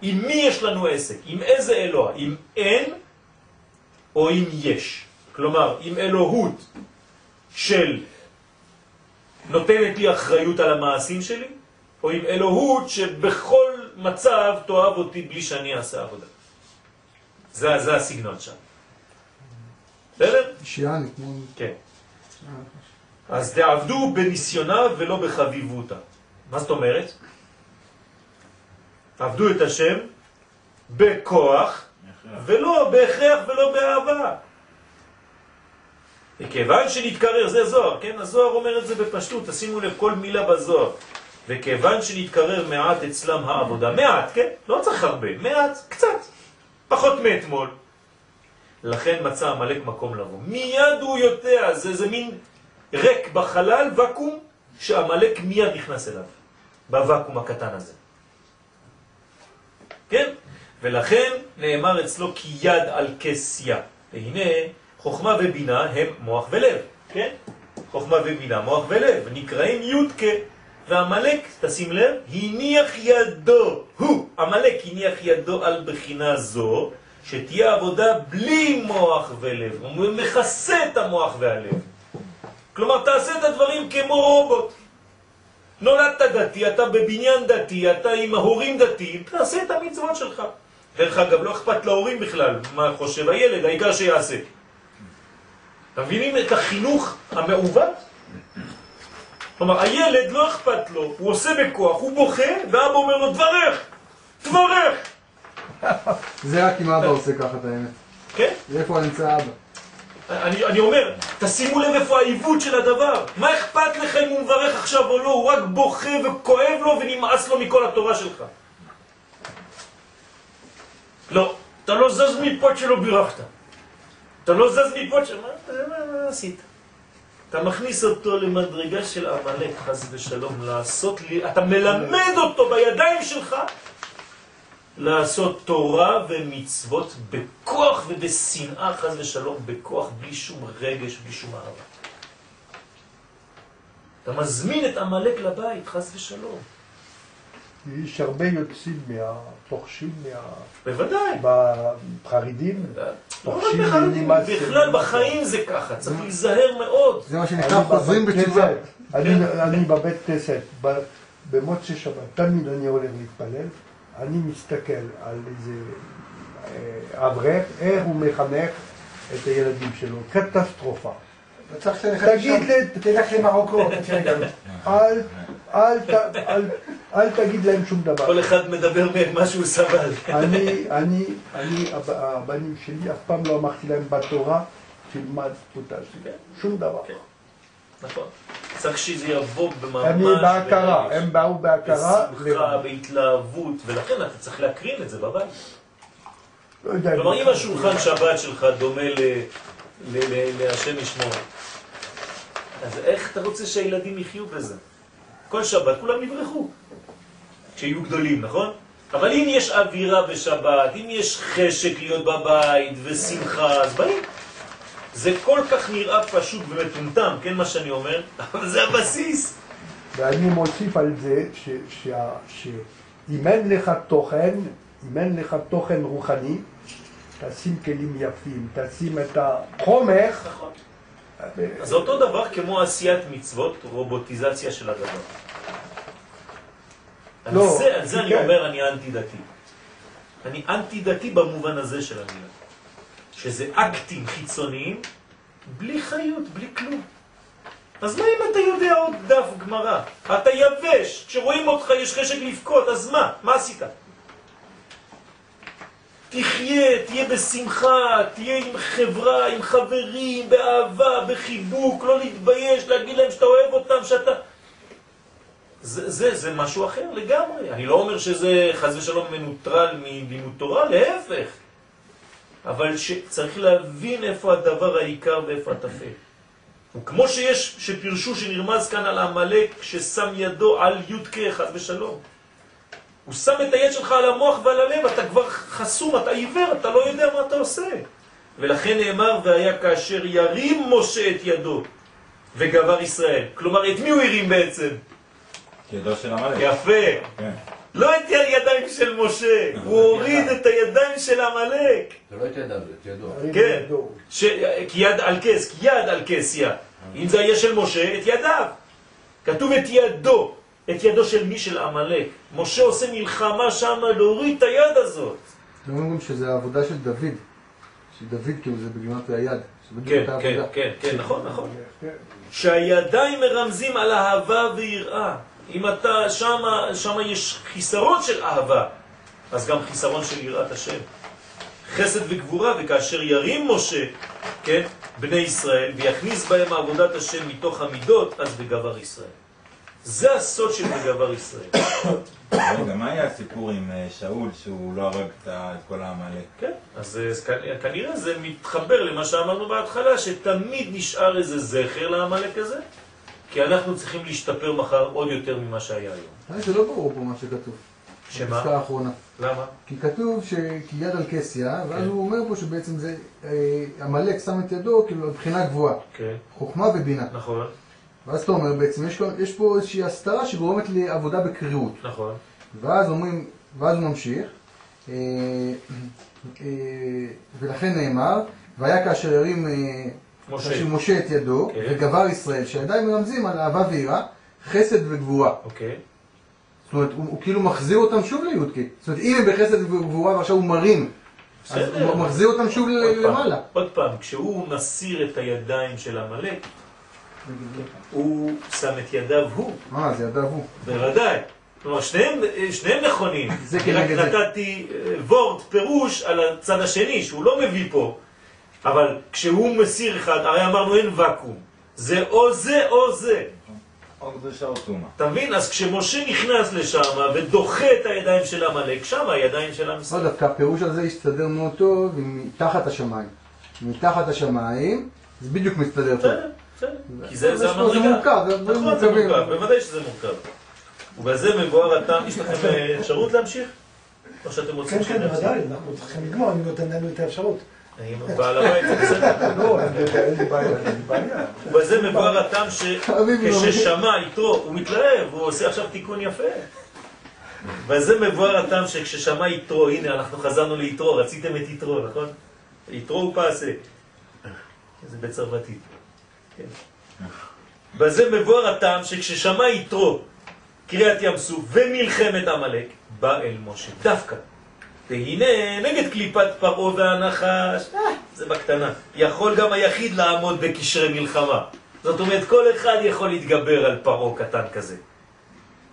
עם מי יש לנו עסק? עם איזה אלוה? עם אין או עם יש? כלומר, עם אלוהות של נותנת לי אחריות על המעשים שלי, או עם אלוהות שבכל מצב תאהב אותי בלי שאני אעשה עבודה. זה, זה הסגנון שם. בסדר? שיעני, כמו... כן. אז תעבדו בניסיונה ולא בחביבותה. מה זאת אומרת? עבדו את השם בכוח ולא בהכרח ולא באהבה. וכיוון שנתקרר, זה זוהר, כן? הזוהר אומר את זה בפשטות, תשימו לב כל מילה בזוהר. וכיוון שנתקרר מעט אצלם העבודה, מעט, כן? לא צריך הרבה, מעט, קצת, פחות מאתמול. לכן מצא עמלק מקום לבוא. מיד הוא יודע, זה, זה מין ריק בחלל, וקום, שעמלק מיד נכנס אליו, בוואקום הקטן הזה. כן? ולכן נאמר אצלו כי יד על כסיה. והנה, חוכמה ובינה הם מוח ולב, כן? חוכמה ובינה, מוח ולב, נקראים יודקה. ועמלק, תשים לב, הניח ידו, הוא, עמלק הניח ידו על בחינה זו, שתהיה עבודה בלי מוח ולב. הוא מכסה את המוח והלב. כלומר, תעשה את הדברים כמו רובוט. נולדת דתי, אתה בבניין דתי, אתה עם ההורים דתיים, תעשה את המצוות שלך. דרך אגב, לא אכפת להורים בכלל מה חושב הילד, העיקר שיעשה. אתם מבינים את החינוך המעוות? כלומר, הילד לא אכפת לו, הוא עושה בכוח, הוא בוכה, ואבא אומר לו, תברך! תברך! זה רק אם אבא עושה ככה את האמת. כן? ואיפה נמצא אבא? אני, אני אומר, תשימו לב איפה העיוות של הדבר. מה אכפת לך אם הוא מברך עכשיו או לא? הוא רק בוכה וכואב לו ונמאס לו מכל התורה שלך. לא, אתה לא זז מפה שלא בירכת. אתה לא זז מפה שלא... מה עשית? אתה מכניס אותו למדרגה של עמלק, חס ושלום, לעשות לי... אתה מלמד אותו בידיים שלך לעשות תורה ומצוות בכוח ובשנאה, חס ושלום, בכוח, בלי שום רגש, בלי שום אהבה. אתה מזמין את עמלק לבית, חס ושלום. יש הרבה יוצאים מה... פורשים מה... בוודאי. בחרדים. בכלל בחיים זה ככה, צריך להיזהר מאוד. זה מה שנקרא אני חוזרים בבית בתשובה. אני, בבית כנסת, במוצאי שבת, תמיד אני הולך להתפלל, אני מסתכל על איזה אה, אברך, איך הוא מחנך את הילדים שלו, קטסטרופה. תגיד. לי- תלך למרוקו, אל, אל תגיד להם שום דבר. כל אחד מדבר ממה שהוא סבל. אני, אני, אני, הב- הבנים שלי, אף פעם לא אמרתי להם בתורה, תלמד אותה, שום דבר. כן. נכון. צריך שזה יבוא ממש... אני בהכרה, ברגש, הם באו בהכרה, בשמחה, בהתלהבות, ולכן אתה צריך להקרין את זה בבית. לא יודע, כלומר, אם השולחן שבת שלך דומה להשם ישמור, אז איך אתה רוצה שהילדים יחיו בזה? כל שבת כולם יברחו, כשיהיו גדולים, נכון? אבל אם יש אווירה בשבת, אם יש חשק להיות בבית ושמחה, אז באים. זה כל כך נראה פשוט ומטומטם, כן מה שאני אומר? אבל זה הבסיס. ואני מוסיף על זה שאם אין לך תוכן, אם אין לך תוכן רוחני, תשים כלים יפים, תשים את החומר. נכון. אז זה אותו דבר כמו עשיית מצוות, רובוטיזציה של הדבר. על לא, זה, על זה אני כן. אומר אני אנטי דתי. אני אנטי דתי במובן הזה של המילה. שזה אקטים חיצוניים, בלי חיות, בלי כלום. אז מה אם אתה יודע עוד דף גמרא? אתה יבש, כשרואים אותך יש חשק לבכות, אז מה? מה עשית? תחיה, תהיה בשמחה, תהיה עם חברה, עם חברים, באהבה, בחיבוק, לא להתבייש, להגיד להם שאתה אוהב אותם, שאתה... זה, זה, זה משהו אחר לגמרי. אני לא אומר שזה חז ושלום מנוטרל מלימוד תורה, להפך. אבל שצריך להבין איפה הדבר העיקר ואיפה הטפל. וכמו שיש, שפרשו שנרמז כאן על עמלק ששם ידו על י"ק חז ושלום. הוא שם את היד שלך על המוח ועל הלב, אתה כבר חסום, אתה עיוור, אתה לא יודע מה אתה עושה. ולכן נאמר, והיה כאשר ירים משה את ידו וגבר ישראל. כלומר, את מי הוא הרים בעצם? ידו של עמלק. יפה. כן. לא את הידיים של משה, הוא הוריד את הידיים של עמלק. זה לא את ידיו, זה את ידו. כן, ש... כי יד על כס, כי יד על כס יד. אם זה היה של משה, את ידיו. כתוב את ידו, את ידו של מי? של עמלק. משה עושה מלחמה שם להוריד את היד הזאת. לא אומרים שזה העבודה של דוד. שדוד כאילו זה בגימת היד. כן, כן. כן, כן, נכון, נכון. שהידיים מרמזים על אהבה ויראה. אם אתה שמה, שמה יש חיסרון של אהבה, אז גם חיסרון של יראת השם. חסד וגבורה, וכאשר ירים משה, כן, בני ישראל, ויכניס בהם עבודת השם מתוך המידות, אז בגבר ישראל. זה הסוד של בגבר ישראל. רגע, מה היה הסיפור עם אה, שאול שהוא לא הרג את כל העמלק? כן, אז אה, כנראה זה מתחבר למה שאמרנו בהתחלה, שתמיד נשאר איזה זכר לעמלק הזה, כי אנחנו צריכים להשתפר מחר עוד יותר ממה שהיה היום. זה לא ברור פה מה שכתוב. שמה? בפסקה האחרונה. למה? כי כתוב שכי יד על כסיה, ואז כן. הוא אומר פה שבעצם זה, אה, עמלק שם את ידו כאילו מבחינה גבוהה. כן, חוכמה ובינה. נכון, ואז אתה אומר בעצם, יש, פה- יש פה איזושהי הסתרה שגורמת לעבודה בקריאות. נכון. ואז אומרים, ואז הוא ממשיך, אה, אה, ולכן נאמר, והיה כאשר ירים אה, משה. את ידו, כן. וגבר ישראל, שעדיין מרמזים על אהבה ויראה, חסד וגבורה. אוקיי. זאת אומרת, הוא, הוא כאילו מחזיר אותם שוב לי"ק. זאת אומרת, אם הם בחסד וגבורה ועכשיו הוא מרים, אז. הוא מחזיר אותם שוב עוד פעם, למעלה. עוד פעם, כשהוא מסיר את הידיים של עמלק, הוא שם את ידיו הוא, אה, זה ידיו הוא. בוודאי. כלומר, שניהם, שניהם נכונים. זה רק כנגד זה. נתתי אה, וורט, פירוש, על הצד השני, שהוא לא מביא פה. אבל כשהוא מסיר אחד, הרי אמרנו אין ואקום. זה או זה או זה. או קדושה או טומאה. אתה מבין? אז כשמשה נכנס לשם ודוחה את הידיים של עמלק, שם הידיים של עם לא ישראל. דווקא הפירוש הזה הסתדר מאוד טוב עם מתחת השמיים. מתחת השמיים, זה בדיוק מסתדר טוב. בסדר, בסדר. כי זה המדרגה. מורכב, זה דברים נכון, זה. מורכב, בוודאי שזה מורכב. ובזה מבואר הטעם, יש לכם אה, אפשרות להמשיך? או שאתם רוצים כן, כן? בוודאי, אנחנו צריכים לגמור אם נותן לנו את האפשרות. אם בעל הבית זה בסדר. לא, בעיה. ובזה מבואר הטעם שכששמע יתרו, הוא מתלהב, הוא עושה עכשיו תיקון יפה. וזה מבואר הטעם שכששמע יתרו, הנה אנחנו חזרנו ליתרו, רציתם את יתרו, נכון? יתרו הוא פסה. זה בצרפתית. כן. בזה מבואר הטעם שכששמע יתרו קריאת ים סוף ומלחמת עמלק, בא אל משה, דווקא. והנה, נגד קליפת פרעה והנחש, אה, זה בקטנה. יכול גם היחיד לעמוד בקשרי מלחמה. זאת אומרת, כל אחד יכול להתגבר על פרעה קטן כזה.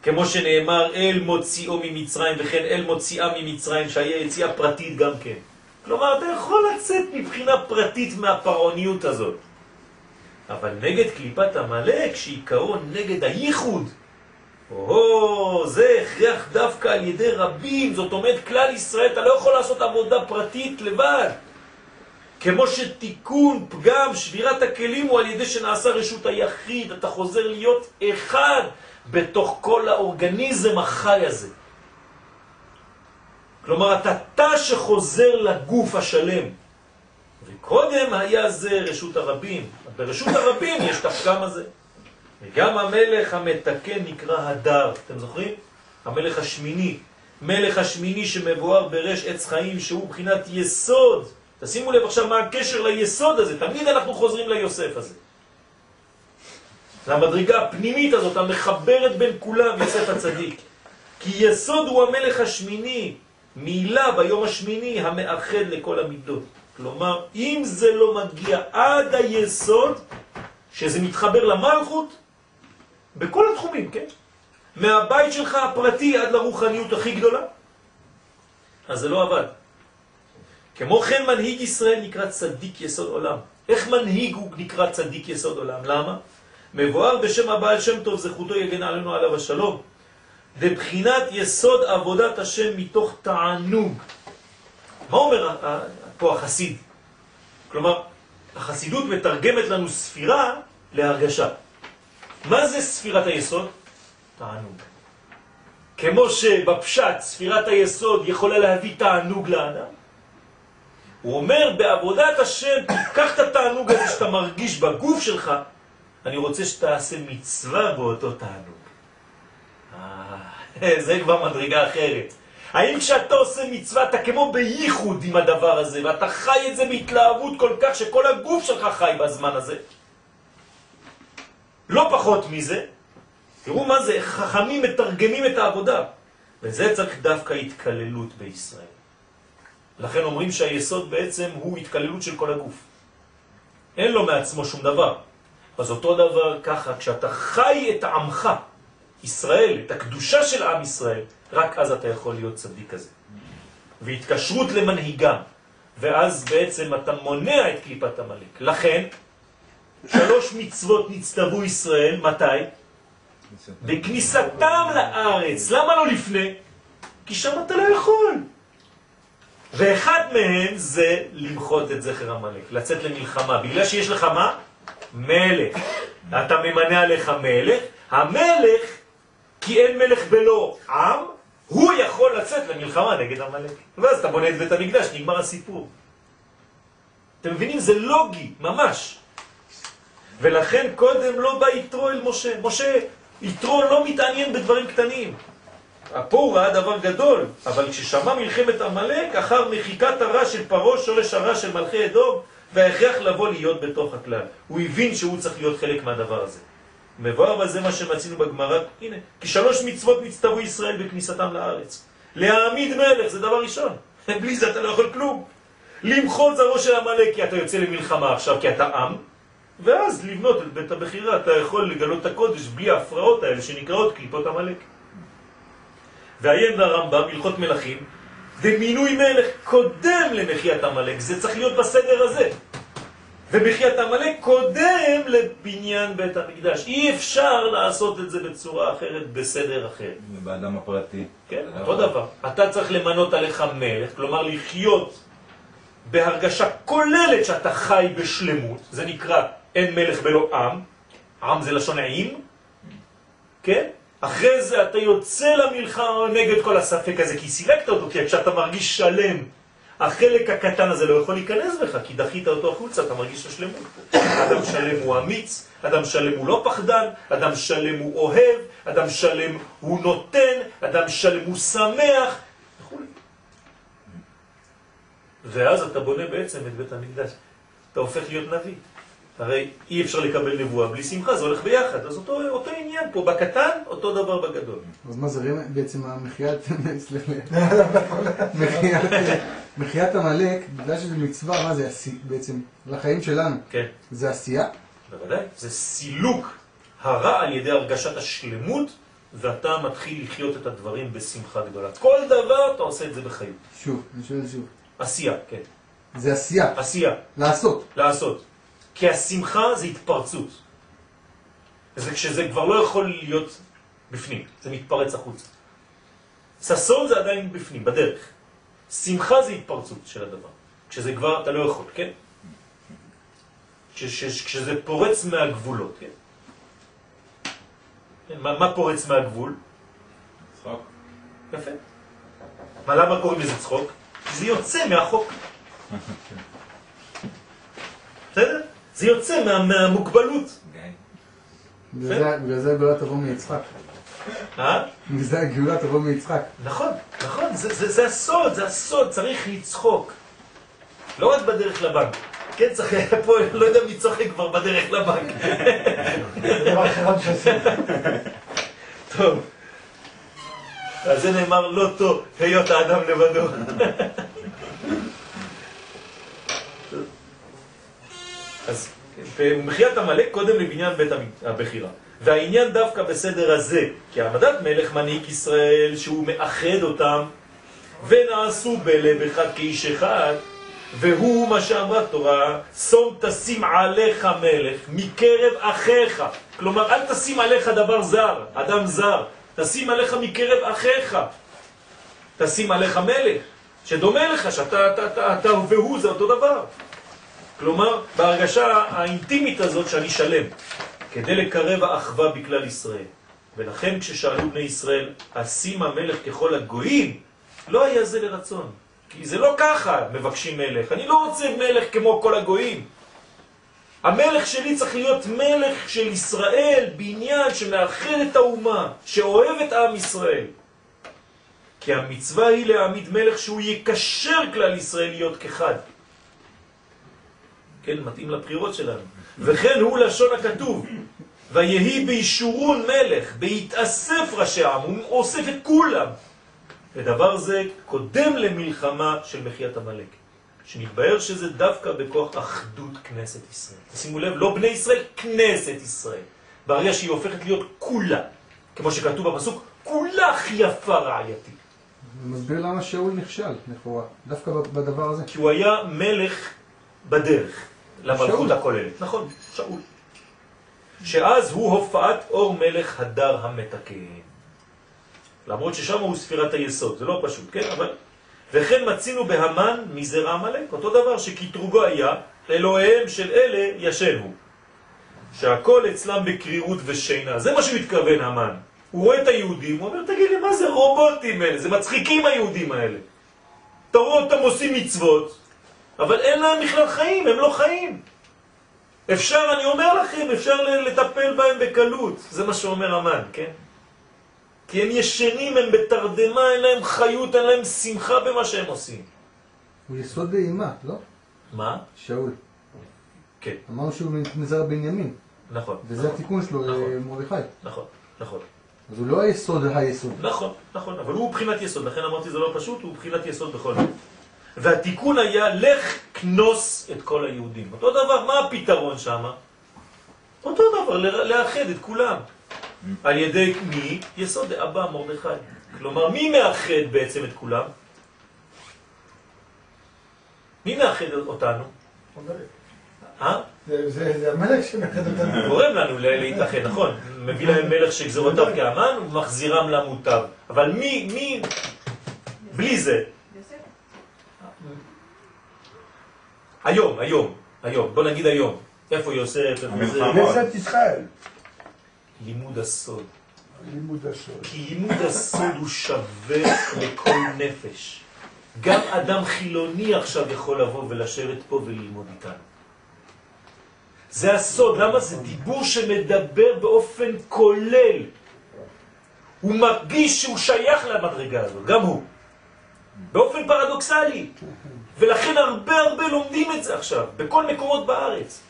כמו שנאמר, אל מוציאו ממצרים, וכן אל מוציאה ממצרים, שהיה יציאה פרטית גם כן. כלומר, אתה יכול לצאת מבחינה פרטית מהפרעוניות הזאת. אבל נגד קליפת המלאק, שעיקרו נגד הייחוד, או, זה הכרח דווקא על ידי רבים, זאת אומרת כלל ישראל, אתה לא יכול לעשות עבודה פרטית לבד. כמו שתיקון, פגם, שבירת הכלים הוא על ידי שנעשה רשות היחיד, אתה חוזר להיות אחד בתוך כל האורגניזם החי הזה. כלומר, אתה תא שחוזר לגוף השלם. וקודם היה זה רשות הרבים. ברשות הרבים יש את הפגם הזה. וגם המלך המתקן נקרא הדר, אתם זוכרים? המלך השמיני. מלך השמיני שמבואר ברש עץ חיים שהוא בחינת יסוד. תשימו לב עכשיו מה הקשר ליסוד הזה, תמיד אנחנו חוזרים ליוסף הזה. למדרגה הפנימית הזאת, המחברת בין כולם, יוסף הצדיק. כי יסוד הוא המלך השמיני, מילה ביום השמיני המאחד לכל המידות. כלומר, אם זה לא מגיע עד היסוד, שזה מתחבר למלכות, בכל התחומים, כן? מהבית שלך הפרטי עד לרוחניות הכי גדולה, אז זה לא עבד. כמו כן מנהיג ישראל נקרא צדיק יסוד עולם. איך מנהיג הוא נקרא צדיק יסוד עולם? למה? מבואר בשם הבעל שם טוב, זכותו יגן עלינו עליו השלום. בבחינת יסוד עבודת השם מתוך תענוג. מה אומר פה החסיד? כלומר, החסידות מתרגמת לנו ספירה להרגשה. מה זה ספירת היסוד? תענוג. כמו שבפשט ספירת היסוד יכולה להביא תענוג לאדם, הוא אומר, בעבודת השם, תיקח את התענוג הזה שאתה מרגיש בגוף שלך, אני רוצה שתעשה מצווה באותו תענוג. אה, זה כבר מדרגה אחרת. האם כשאתה עושה מצווה אתה כמו בייחוד עם הדבר הזה, ואתה חי את זה בהתלהבות כל כך שכל הגוף שלך חי בזמן הזה? לא פחות מזה, תראו מה זה, חכמים מתרגמים את העבודה. וזה צריך דווקא התקללות בישראל. לכן אומרים שהיסוד בעצם הוא התקללות של כל הגוף. אין לו מעצמו שום דבר. אז אותו דבר ככה, כשאתה חי את עמך, ישראל, את הקדושה של עם ישראל, רק אז אתה יכול להיות צדיק כזה. והתקשרות למנהיגם, ואז בעצם אתה מונע את קליפת המלאק. לכן, שלוש מצוות נצטוו ישראל, מתי? בכניסתם לארץ. למה לא לפני? כי שם אתה לא יכול. ואחד מהם זה למחות את זכר המלאק, לצאת למלחמה. בגלל שיש לך מה? מלך. אתה ממנה עליך מלך, המלך, כי אין מלך בלא עם, הוא יכול לצאת למלחמה נגד המלך. ואז אתה בונה את בית המקדש, נגמר הסיפור. אתם מבינים? זה לוגי, ממש. ולכן קודם לא בא יתרו אל משה. משה, יתרו לא מתעניין בדברים קטנים. פה הוא ראה דבר גדול, אבל כששמע מלחמת עמלק, אחר מחיקת הרע של פרעה, שורש הרע של מלכי אדום, וההכרח לבוא להיות בתוך הכלל. הוא הבין שהוא צריך להיות חלק מהדבר הזה. מבואר בזה מה שמצינו בגמרא, הנה, כי שלוש מצוות נצטוו ישראל בכניסתם לארץ. להעמיד מלך, זה דבר ראשון. בלי זה אתה לא יכול כלום. למחות זרעו של עמלק, כי אתה יוצא למלחמה עכשיו, כי אתה עם, ואז לבנות את בית הבחירה. אתה יכול לגלות את הקודש בלי ההפרעות האלה שנקראות קליפות עמלק. ועיין לרמב"ם, הלכות מלכים, ומינוי מלך קודם למחיית עמלק, זה צריך להיות בסדר הזה. ומחיית עמלק קודם לבניין בית המקדש. אי אפשר לעשות את זה בצורה אחרת, בסדר אחר. באדם הפרטי. כן, אותו דבר. אתה צריך למנות עליך מלך, כלומר לחיות בהרגשה כוללת שאתה חי בשלמות, זה נקרא אין מלך בלא עם, עם זה לשון עם, כן? אחרי זה אתה יוצא למלחמה נגד כל הספק הזה, כי סילקת אותו, כי כשאתה מרגיש שלם, החלק הקטן הזה לא יכול להיכנס בך, כי דחית אותו החוצה, אתה מרגיש השלמות. אדם שלם הוא אמיץ, אדם שלם הוא לא פחדן, אדם שלם הוא אוהב, אדם שלם הוא נותן, אדם שלם הוא שמח, וכו'. ואז אתה בונה בעצם את בית המקדש. אתה הופך להיות נביא. הרי אי אפשר לקבל נבואה בלי שמחה, זה הולך ביחד. אז אותו, אותו עניין פה, בקטן, אותו דבר בגדול. אז מה זה רמז- בעצם המחיית, סליחה, מחיית- מחיית עמלק, בגלל שזה מצווה, מה זה עשי- בעצם לחיים שלנו? כן. זה עשייה? בוודאי. זה סילוק הרע על ידי הרגשת השלמות, ואתה מתחיל לחיות את הדברים בשמחה גדולה. כל דבר אתה עושה את זה בחיות. שוב, אני שואל שוב. עשייה, כן. זה עשייה, עשייה, לעשות. לעשות. כי השמחה זה התפרצות. זה כשזה כבר לא יכול להיות בפנים, זה מתפרץ החוצה. ששון זה עדיין בפנים, בדרך. שמחה זה התפרצות של הדבר. כשזה כבר, אתה לא יכול, כן? כש, כש, כשזה פורץ מהגבולות, כן? כן מה, מה פורץ מהגבול? צחוק. יפה. מה, למה קוראים לזה צחוק? כי זה יוצא מהחוק. זה יוצא מה, מהמוגבלות. גיא. בגלל זה- בגלל זה הגאולה תבוא מיצחק. אה? בגלל זה הגאולה תבוא מיצחק. נכון, נכון, זה, זה, זה הסוד, זה הסוד, צריך לצחוק. לא רק בדרך לבנק. כן, צריך, פה לא יודע מי צוחק כבר בדרך לבנק. טוב. אז זה נאמר לא טוב, היות האדם לבדו. אז במחיית עמלק קודם לבניין בית הבחירה. והעניין דווקא בסדר הזה, כי העמדת מלך מנהיג ישראל שהוא מאחד אותם ונעשו בלב אחד כאיש אחד והוא מה שאמרה התורה, שום תשים עליך מלך מקרב אחיך. כלומר, אל תשים עליך דבר זר, אדם זר. תשים עליך מקרב אחיך. תשים עליך מלך, שדומה לך, שאתה אתה, אתה, אתה והוא זה אותו דבר. כלומר, בהרגשה האינטימית הזאת שאני שלם, כדי לקרב האחווה בכלל ישראל. ולכן כששאלו בני ישראל, אשים המלך ככל הגויים, לא היה זה לרצון. כי זה לא ככה מבקשים מלך. אני לא רוצה מלך כמו כל הגויים. המלך שלי צריך להיות מלך של ישראל, בעניין שמאחד את האומה, שאוהב את עם ישראל. כי המצווה היא להעמיד מלך שהוא יקשר כלל ישראל להיות כחד. כן, מתאים לבחירות שלנו. וכן הוא לשון הכתוב, ויהי בישורון מלך, בהתאסף ראשי העם, הוא אוסף את כולם. ודבר זה קודם למלחמה של מחיית עמלק. שמתבהר שזה דווקא בכוח אחדות כנסת ישראל. שימו לב, לא בני ישראל, כנסת ישראל. ברגע שהיא הופכת להיות כולה, כמו שכתוב בפסוק, כולה יפה רעייתי. מסביר למה שאול נכשל, לכאורה. דווקא בדבר הזה. כי הוא היה מלך בדרך למלכות. הכוללת. נכון, שאול. שאז הוא הופעת אור מלך הדר המתקן. למרות ששם הוא ספירת היסוד, זה לא פשוט, כן? אבל... וכן מצינו בהמן מזרע עמלק, אותו דבר שקטרוגו היה, אלוהיהם של אלה ישנו. שהכל אצלם בקרירות ושינה, זה מה שהוא התכוון המן. הוא רואה את היהודים, הוא אומר, תגיד לי, מה זה רובוטים האלה? זה מצחיקים היהודים האלה. אתה רואה אותם עושים מצוות, אבל אין להם בכלל חיים, הם לא חיים. אפשר, אני אומר לכם, אפשר לטפל בהם בקלות. זה מה שאומר המן, כן? כי הם ישנים, הם בתרדמה, אין להם חיות, אין להם שמחה במה שהם עושים. הוא יסוד באימה, לא? מה? שאול. כן, אמרנו שהוא מזרע בנימין, נכון. וזה התיקון שלו נכון. למרדכי. נכון, נכון. אז הוא לא היסוד היסוד. נכון, נכון, אבל הוא בחינת יסוד, לכן אמרתי זה לא פשוט, הוא בחינת יסוד בכל זאת. והתיקון היה, לך כנוס את כל היהודים. אותו דבר, מה הפתרון שם? אותו דבר, לאחד את כולם. על ידי מי? יסוד אבא מרדכי. כלומר, מי מאחד בעצם את כולם? מי מאחד אותנו? אה? זה- המלך שמאחד אותנו. גורם לנו להתאחד, נכון. מביא להם מלך שגזרותיו כאמן ומחזירם למוטב. אבל מי, מי, בלי זה, יוסף. היום, היום, היום, בוא נגיד היום. איפה יוסף? כנסת ישראל, לימוד הסוד. לימוד הסוד. כי לימוד הסוד הוא שווה לכל נפש. גם אדם חילוני עכשיו יכול לבוא ולשבת פה וללמוד איתנו. זה הסוד, למה זה דיבור שמדבר באופן כולל. הוא מרגיש שהוא שייך למדרגה הזאת, גם הוא. באופן פרדוקסלי. ולכן הרבה הרבה לומדים את זה עכשיו, בכל מקומות בארץ.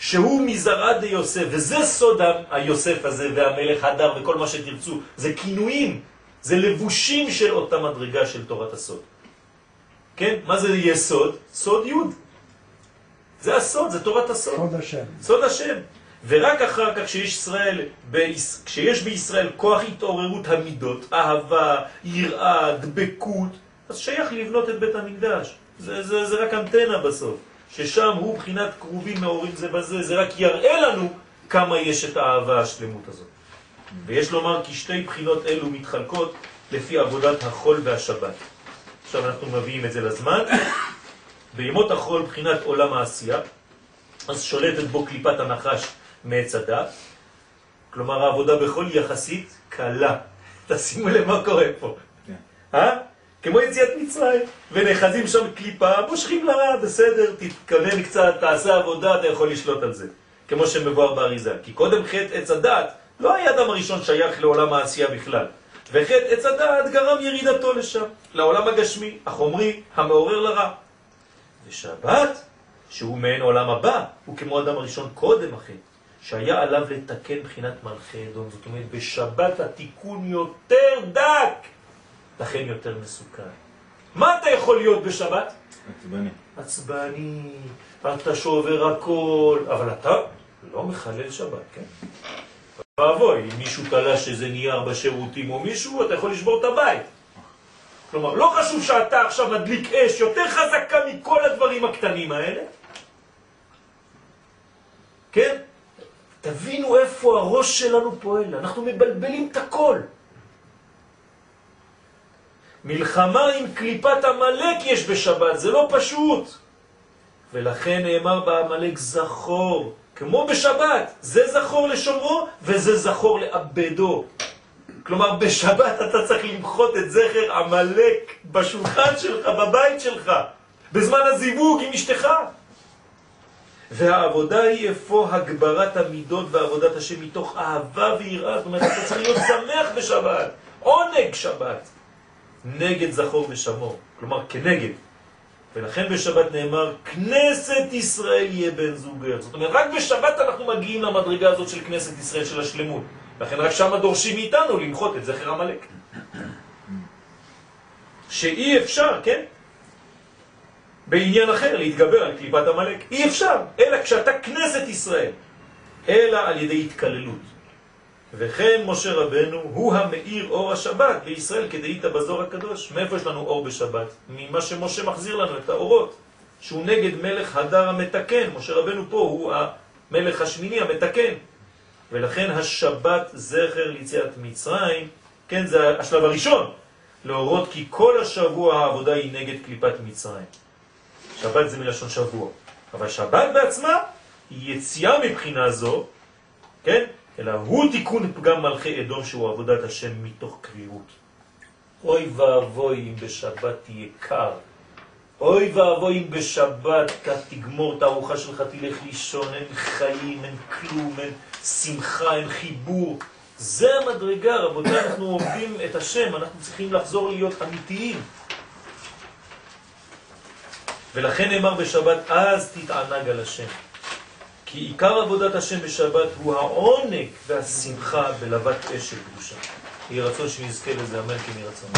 שהוא מזרעה די יוסף, וזה סוד היוסף הזה והמלך הדר וכל מה שתרצו, זה כינויים, זה לבושים של אותה מדרגה של תורת הסוד. כן? מה זה יסוד? סוד י'. זה הסוד, זה תורת הסוד. סוד השם. סוד השם. ורק אחר כך כשיש, ישראל, כשיש בישראל כוח התעוררות המידות, אהבה, יראה, דבקות, אז שייך לבנות את בית המקדש. זה, זה, זה רק אנטנה בסוף, ששם הוא בחינת קרובים מעורים זה בזה, זה רק יראה לנו כמה יש את האהבה השלמות הזאת. ויש לומר כי שתי בחינות אלו מתחלקות לפי עבודת החול והשבת. עכשיו אנחנו מביאים את זה לזמן. בימות החול בחינת עולם העשייה, אז שולטת בו קליפת הנחש מעץ הדת, כלומר העבודה בחול יחסית קלה. תשימו לב מה קורה פה. כן. אה? כמו יציאת מצרים, ונחזים שם קליפה, מושכים לרע, בסדר, תתכוון קצת, תעשה עבודה, אתה יכול לשלוט על זה. כמו שמבואר באריזה. כי קודם חטא עץ הדעת, לא היה אדם הראשון שייך לעולם העשייה בכלל. וחטא עץ הדעת גרם ירידתו לשם, לעולם הגשמי, החומרי, המעורר לרע. ושבת, שהוא מעין עולם הבא, הוא כמו אדם הראשון קודם החטא, שהיה עליו לתקן בחינת מלכי אדום. זאת אומרת, בשבת התיקון יותר דק, לכן יותר מסוכן. מה אתה יכול להיות בשבת? עצבני. עצבני, אתה שובר הכל, אבל אתה לא מחלל שבת, כן? ואבוי, אם מישהו תלש איזה נייר בשירותים או מישהו, אתה יכול לשבור את הבית. כלומר, לא חשוב שאתה עכשיו מדליק אש יותר חזקה מכל הדברים הקטנים האלה, כן? תבינו איפה הראש שלנו פועל, אנחנו מבלבלים את הכל. מלחמה עם קליפת המלאק יש בשבת, זה לא פשוט. ולכן נאמר בעמלק זכור, כמו בשבת, זה זכור לשומרו וזה זכור לאבדו. כלומר, בשבת אתה צריך למחות את זכר עמלק בשולחן שלך, בבית שלך, בזמן הזיווג עם אשתך. והעבודה היא איפה הגברת המידות ועבודת השם מתוך אהבה ויראה. זאת אומרת, אתה צריך להיות שמח בשבת, עונג שבת, נגד זכור ושמור, כלומר כנגד. ולכן בשבת נאמר, כנסת ישראל יהיה בן זוגך. זאת אומרת, רק בשבת אנחנו מגיעים למדרגה הזאת של כנסת ישראל, של השלמות. לכן רק שם דורשים מאיתנו למחות את זכר המלאק. שאי אפשר, כן? בעניין אחר להתגבר על קליפת המלאק. אי אפשר, אלא כשאתה כנסת ישראל, אלא על ידי התקללות. וכן משה רבנו הוא המאיר אור השבת בישראל כדאית בזור הקדוש. מאיפה יש לנו אור בשבת? ממה שמשה מחזיר לנו את האורות, שהוא נגד מלך הדר המתקן. משה רבנו פה הוא המלך השמיני המתקן. ולכן השבת זכר ליציאת מצרים, כן, זה השלב הראשון, להורות כי כל השבוע העבודה היא נגד קליפת מצרים. שבת זה מלשון שבוע. אבל שבת בעצמה היא יציאה מבחינה זו, כן? אלא הוא תיקון פגם מלכי אדום שהוא עבודת השם מתוך קריאות. אוי ואבוי אם בשבת תהיה קר. אוי ואבוי אם בשבת אתה תגמור את הארוחה שלך, תלך לישון, אין חיים, אין כלום, אין שמחה, אין חיבור. זה המדרגה, רבותיי, אנחנו עובדים את השם, אנחנו צריכים לחזור להיות אמיתיים. ולכן נאמר בשבת, אז תתענג על השם. כי עיקר עבודת השם בשבת הוא העונג והשמחה בלבת אש של קדושה. יהי רצון שנזכה לזה, אמן כן יהי רצון.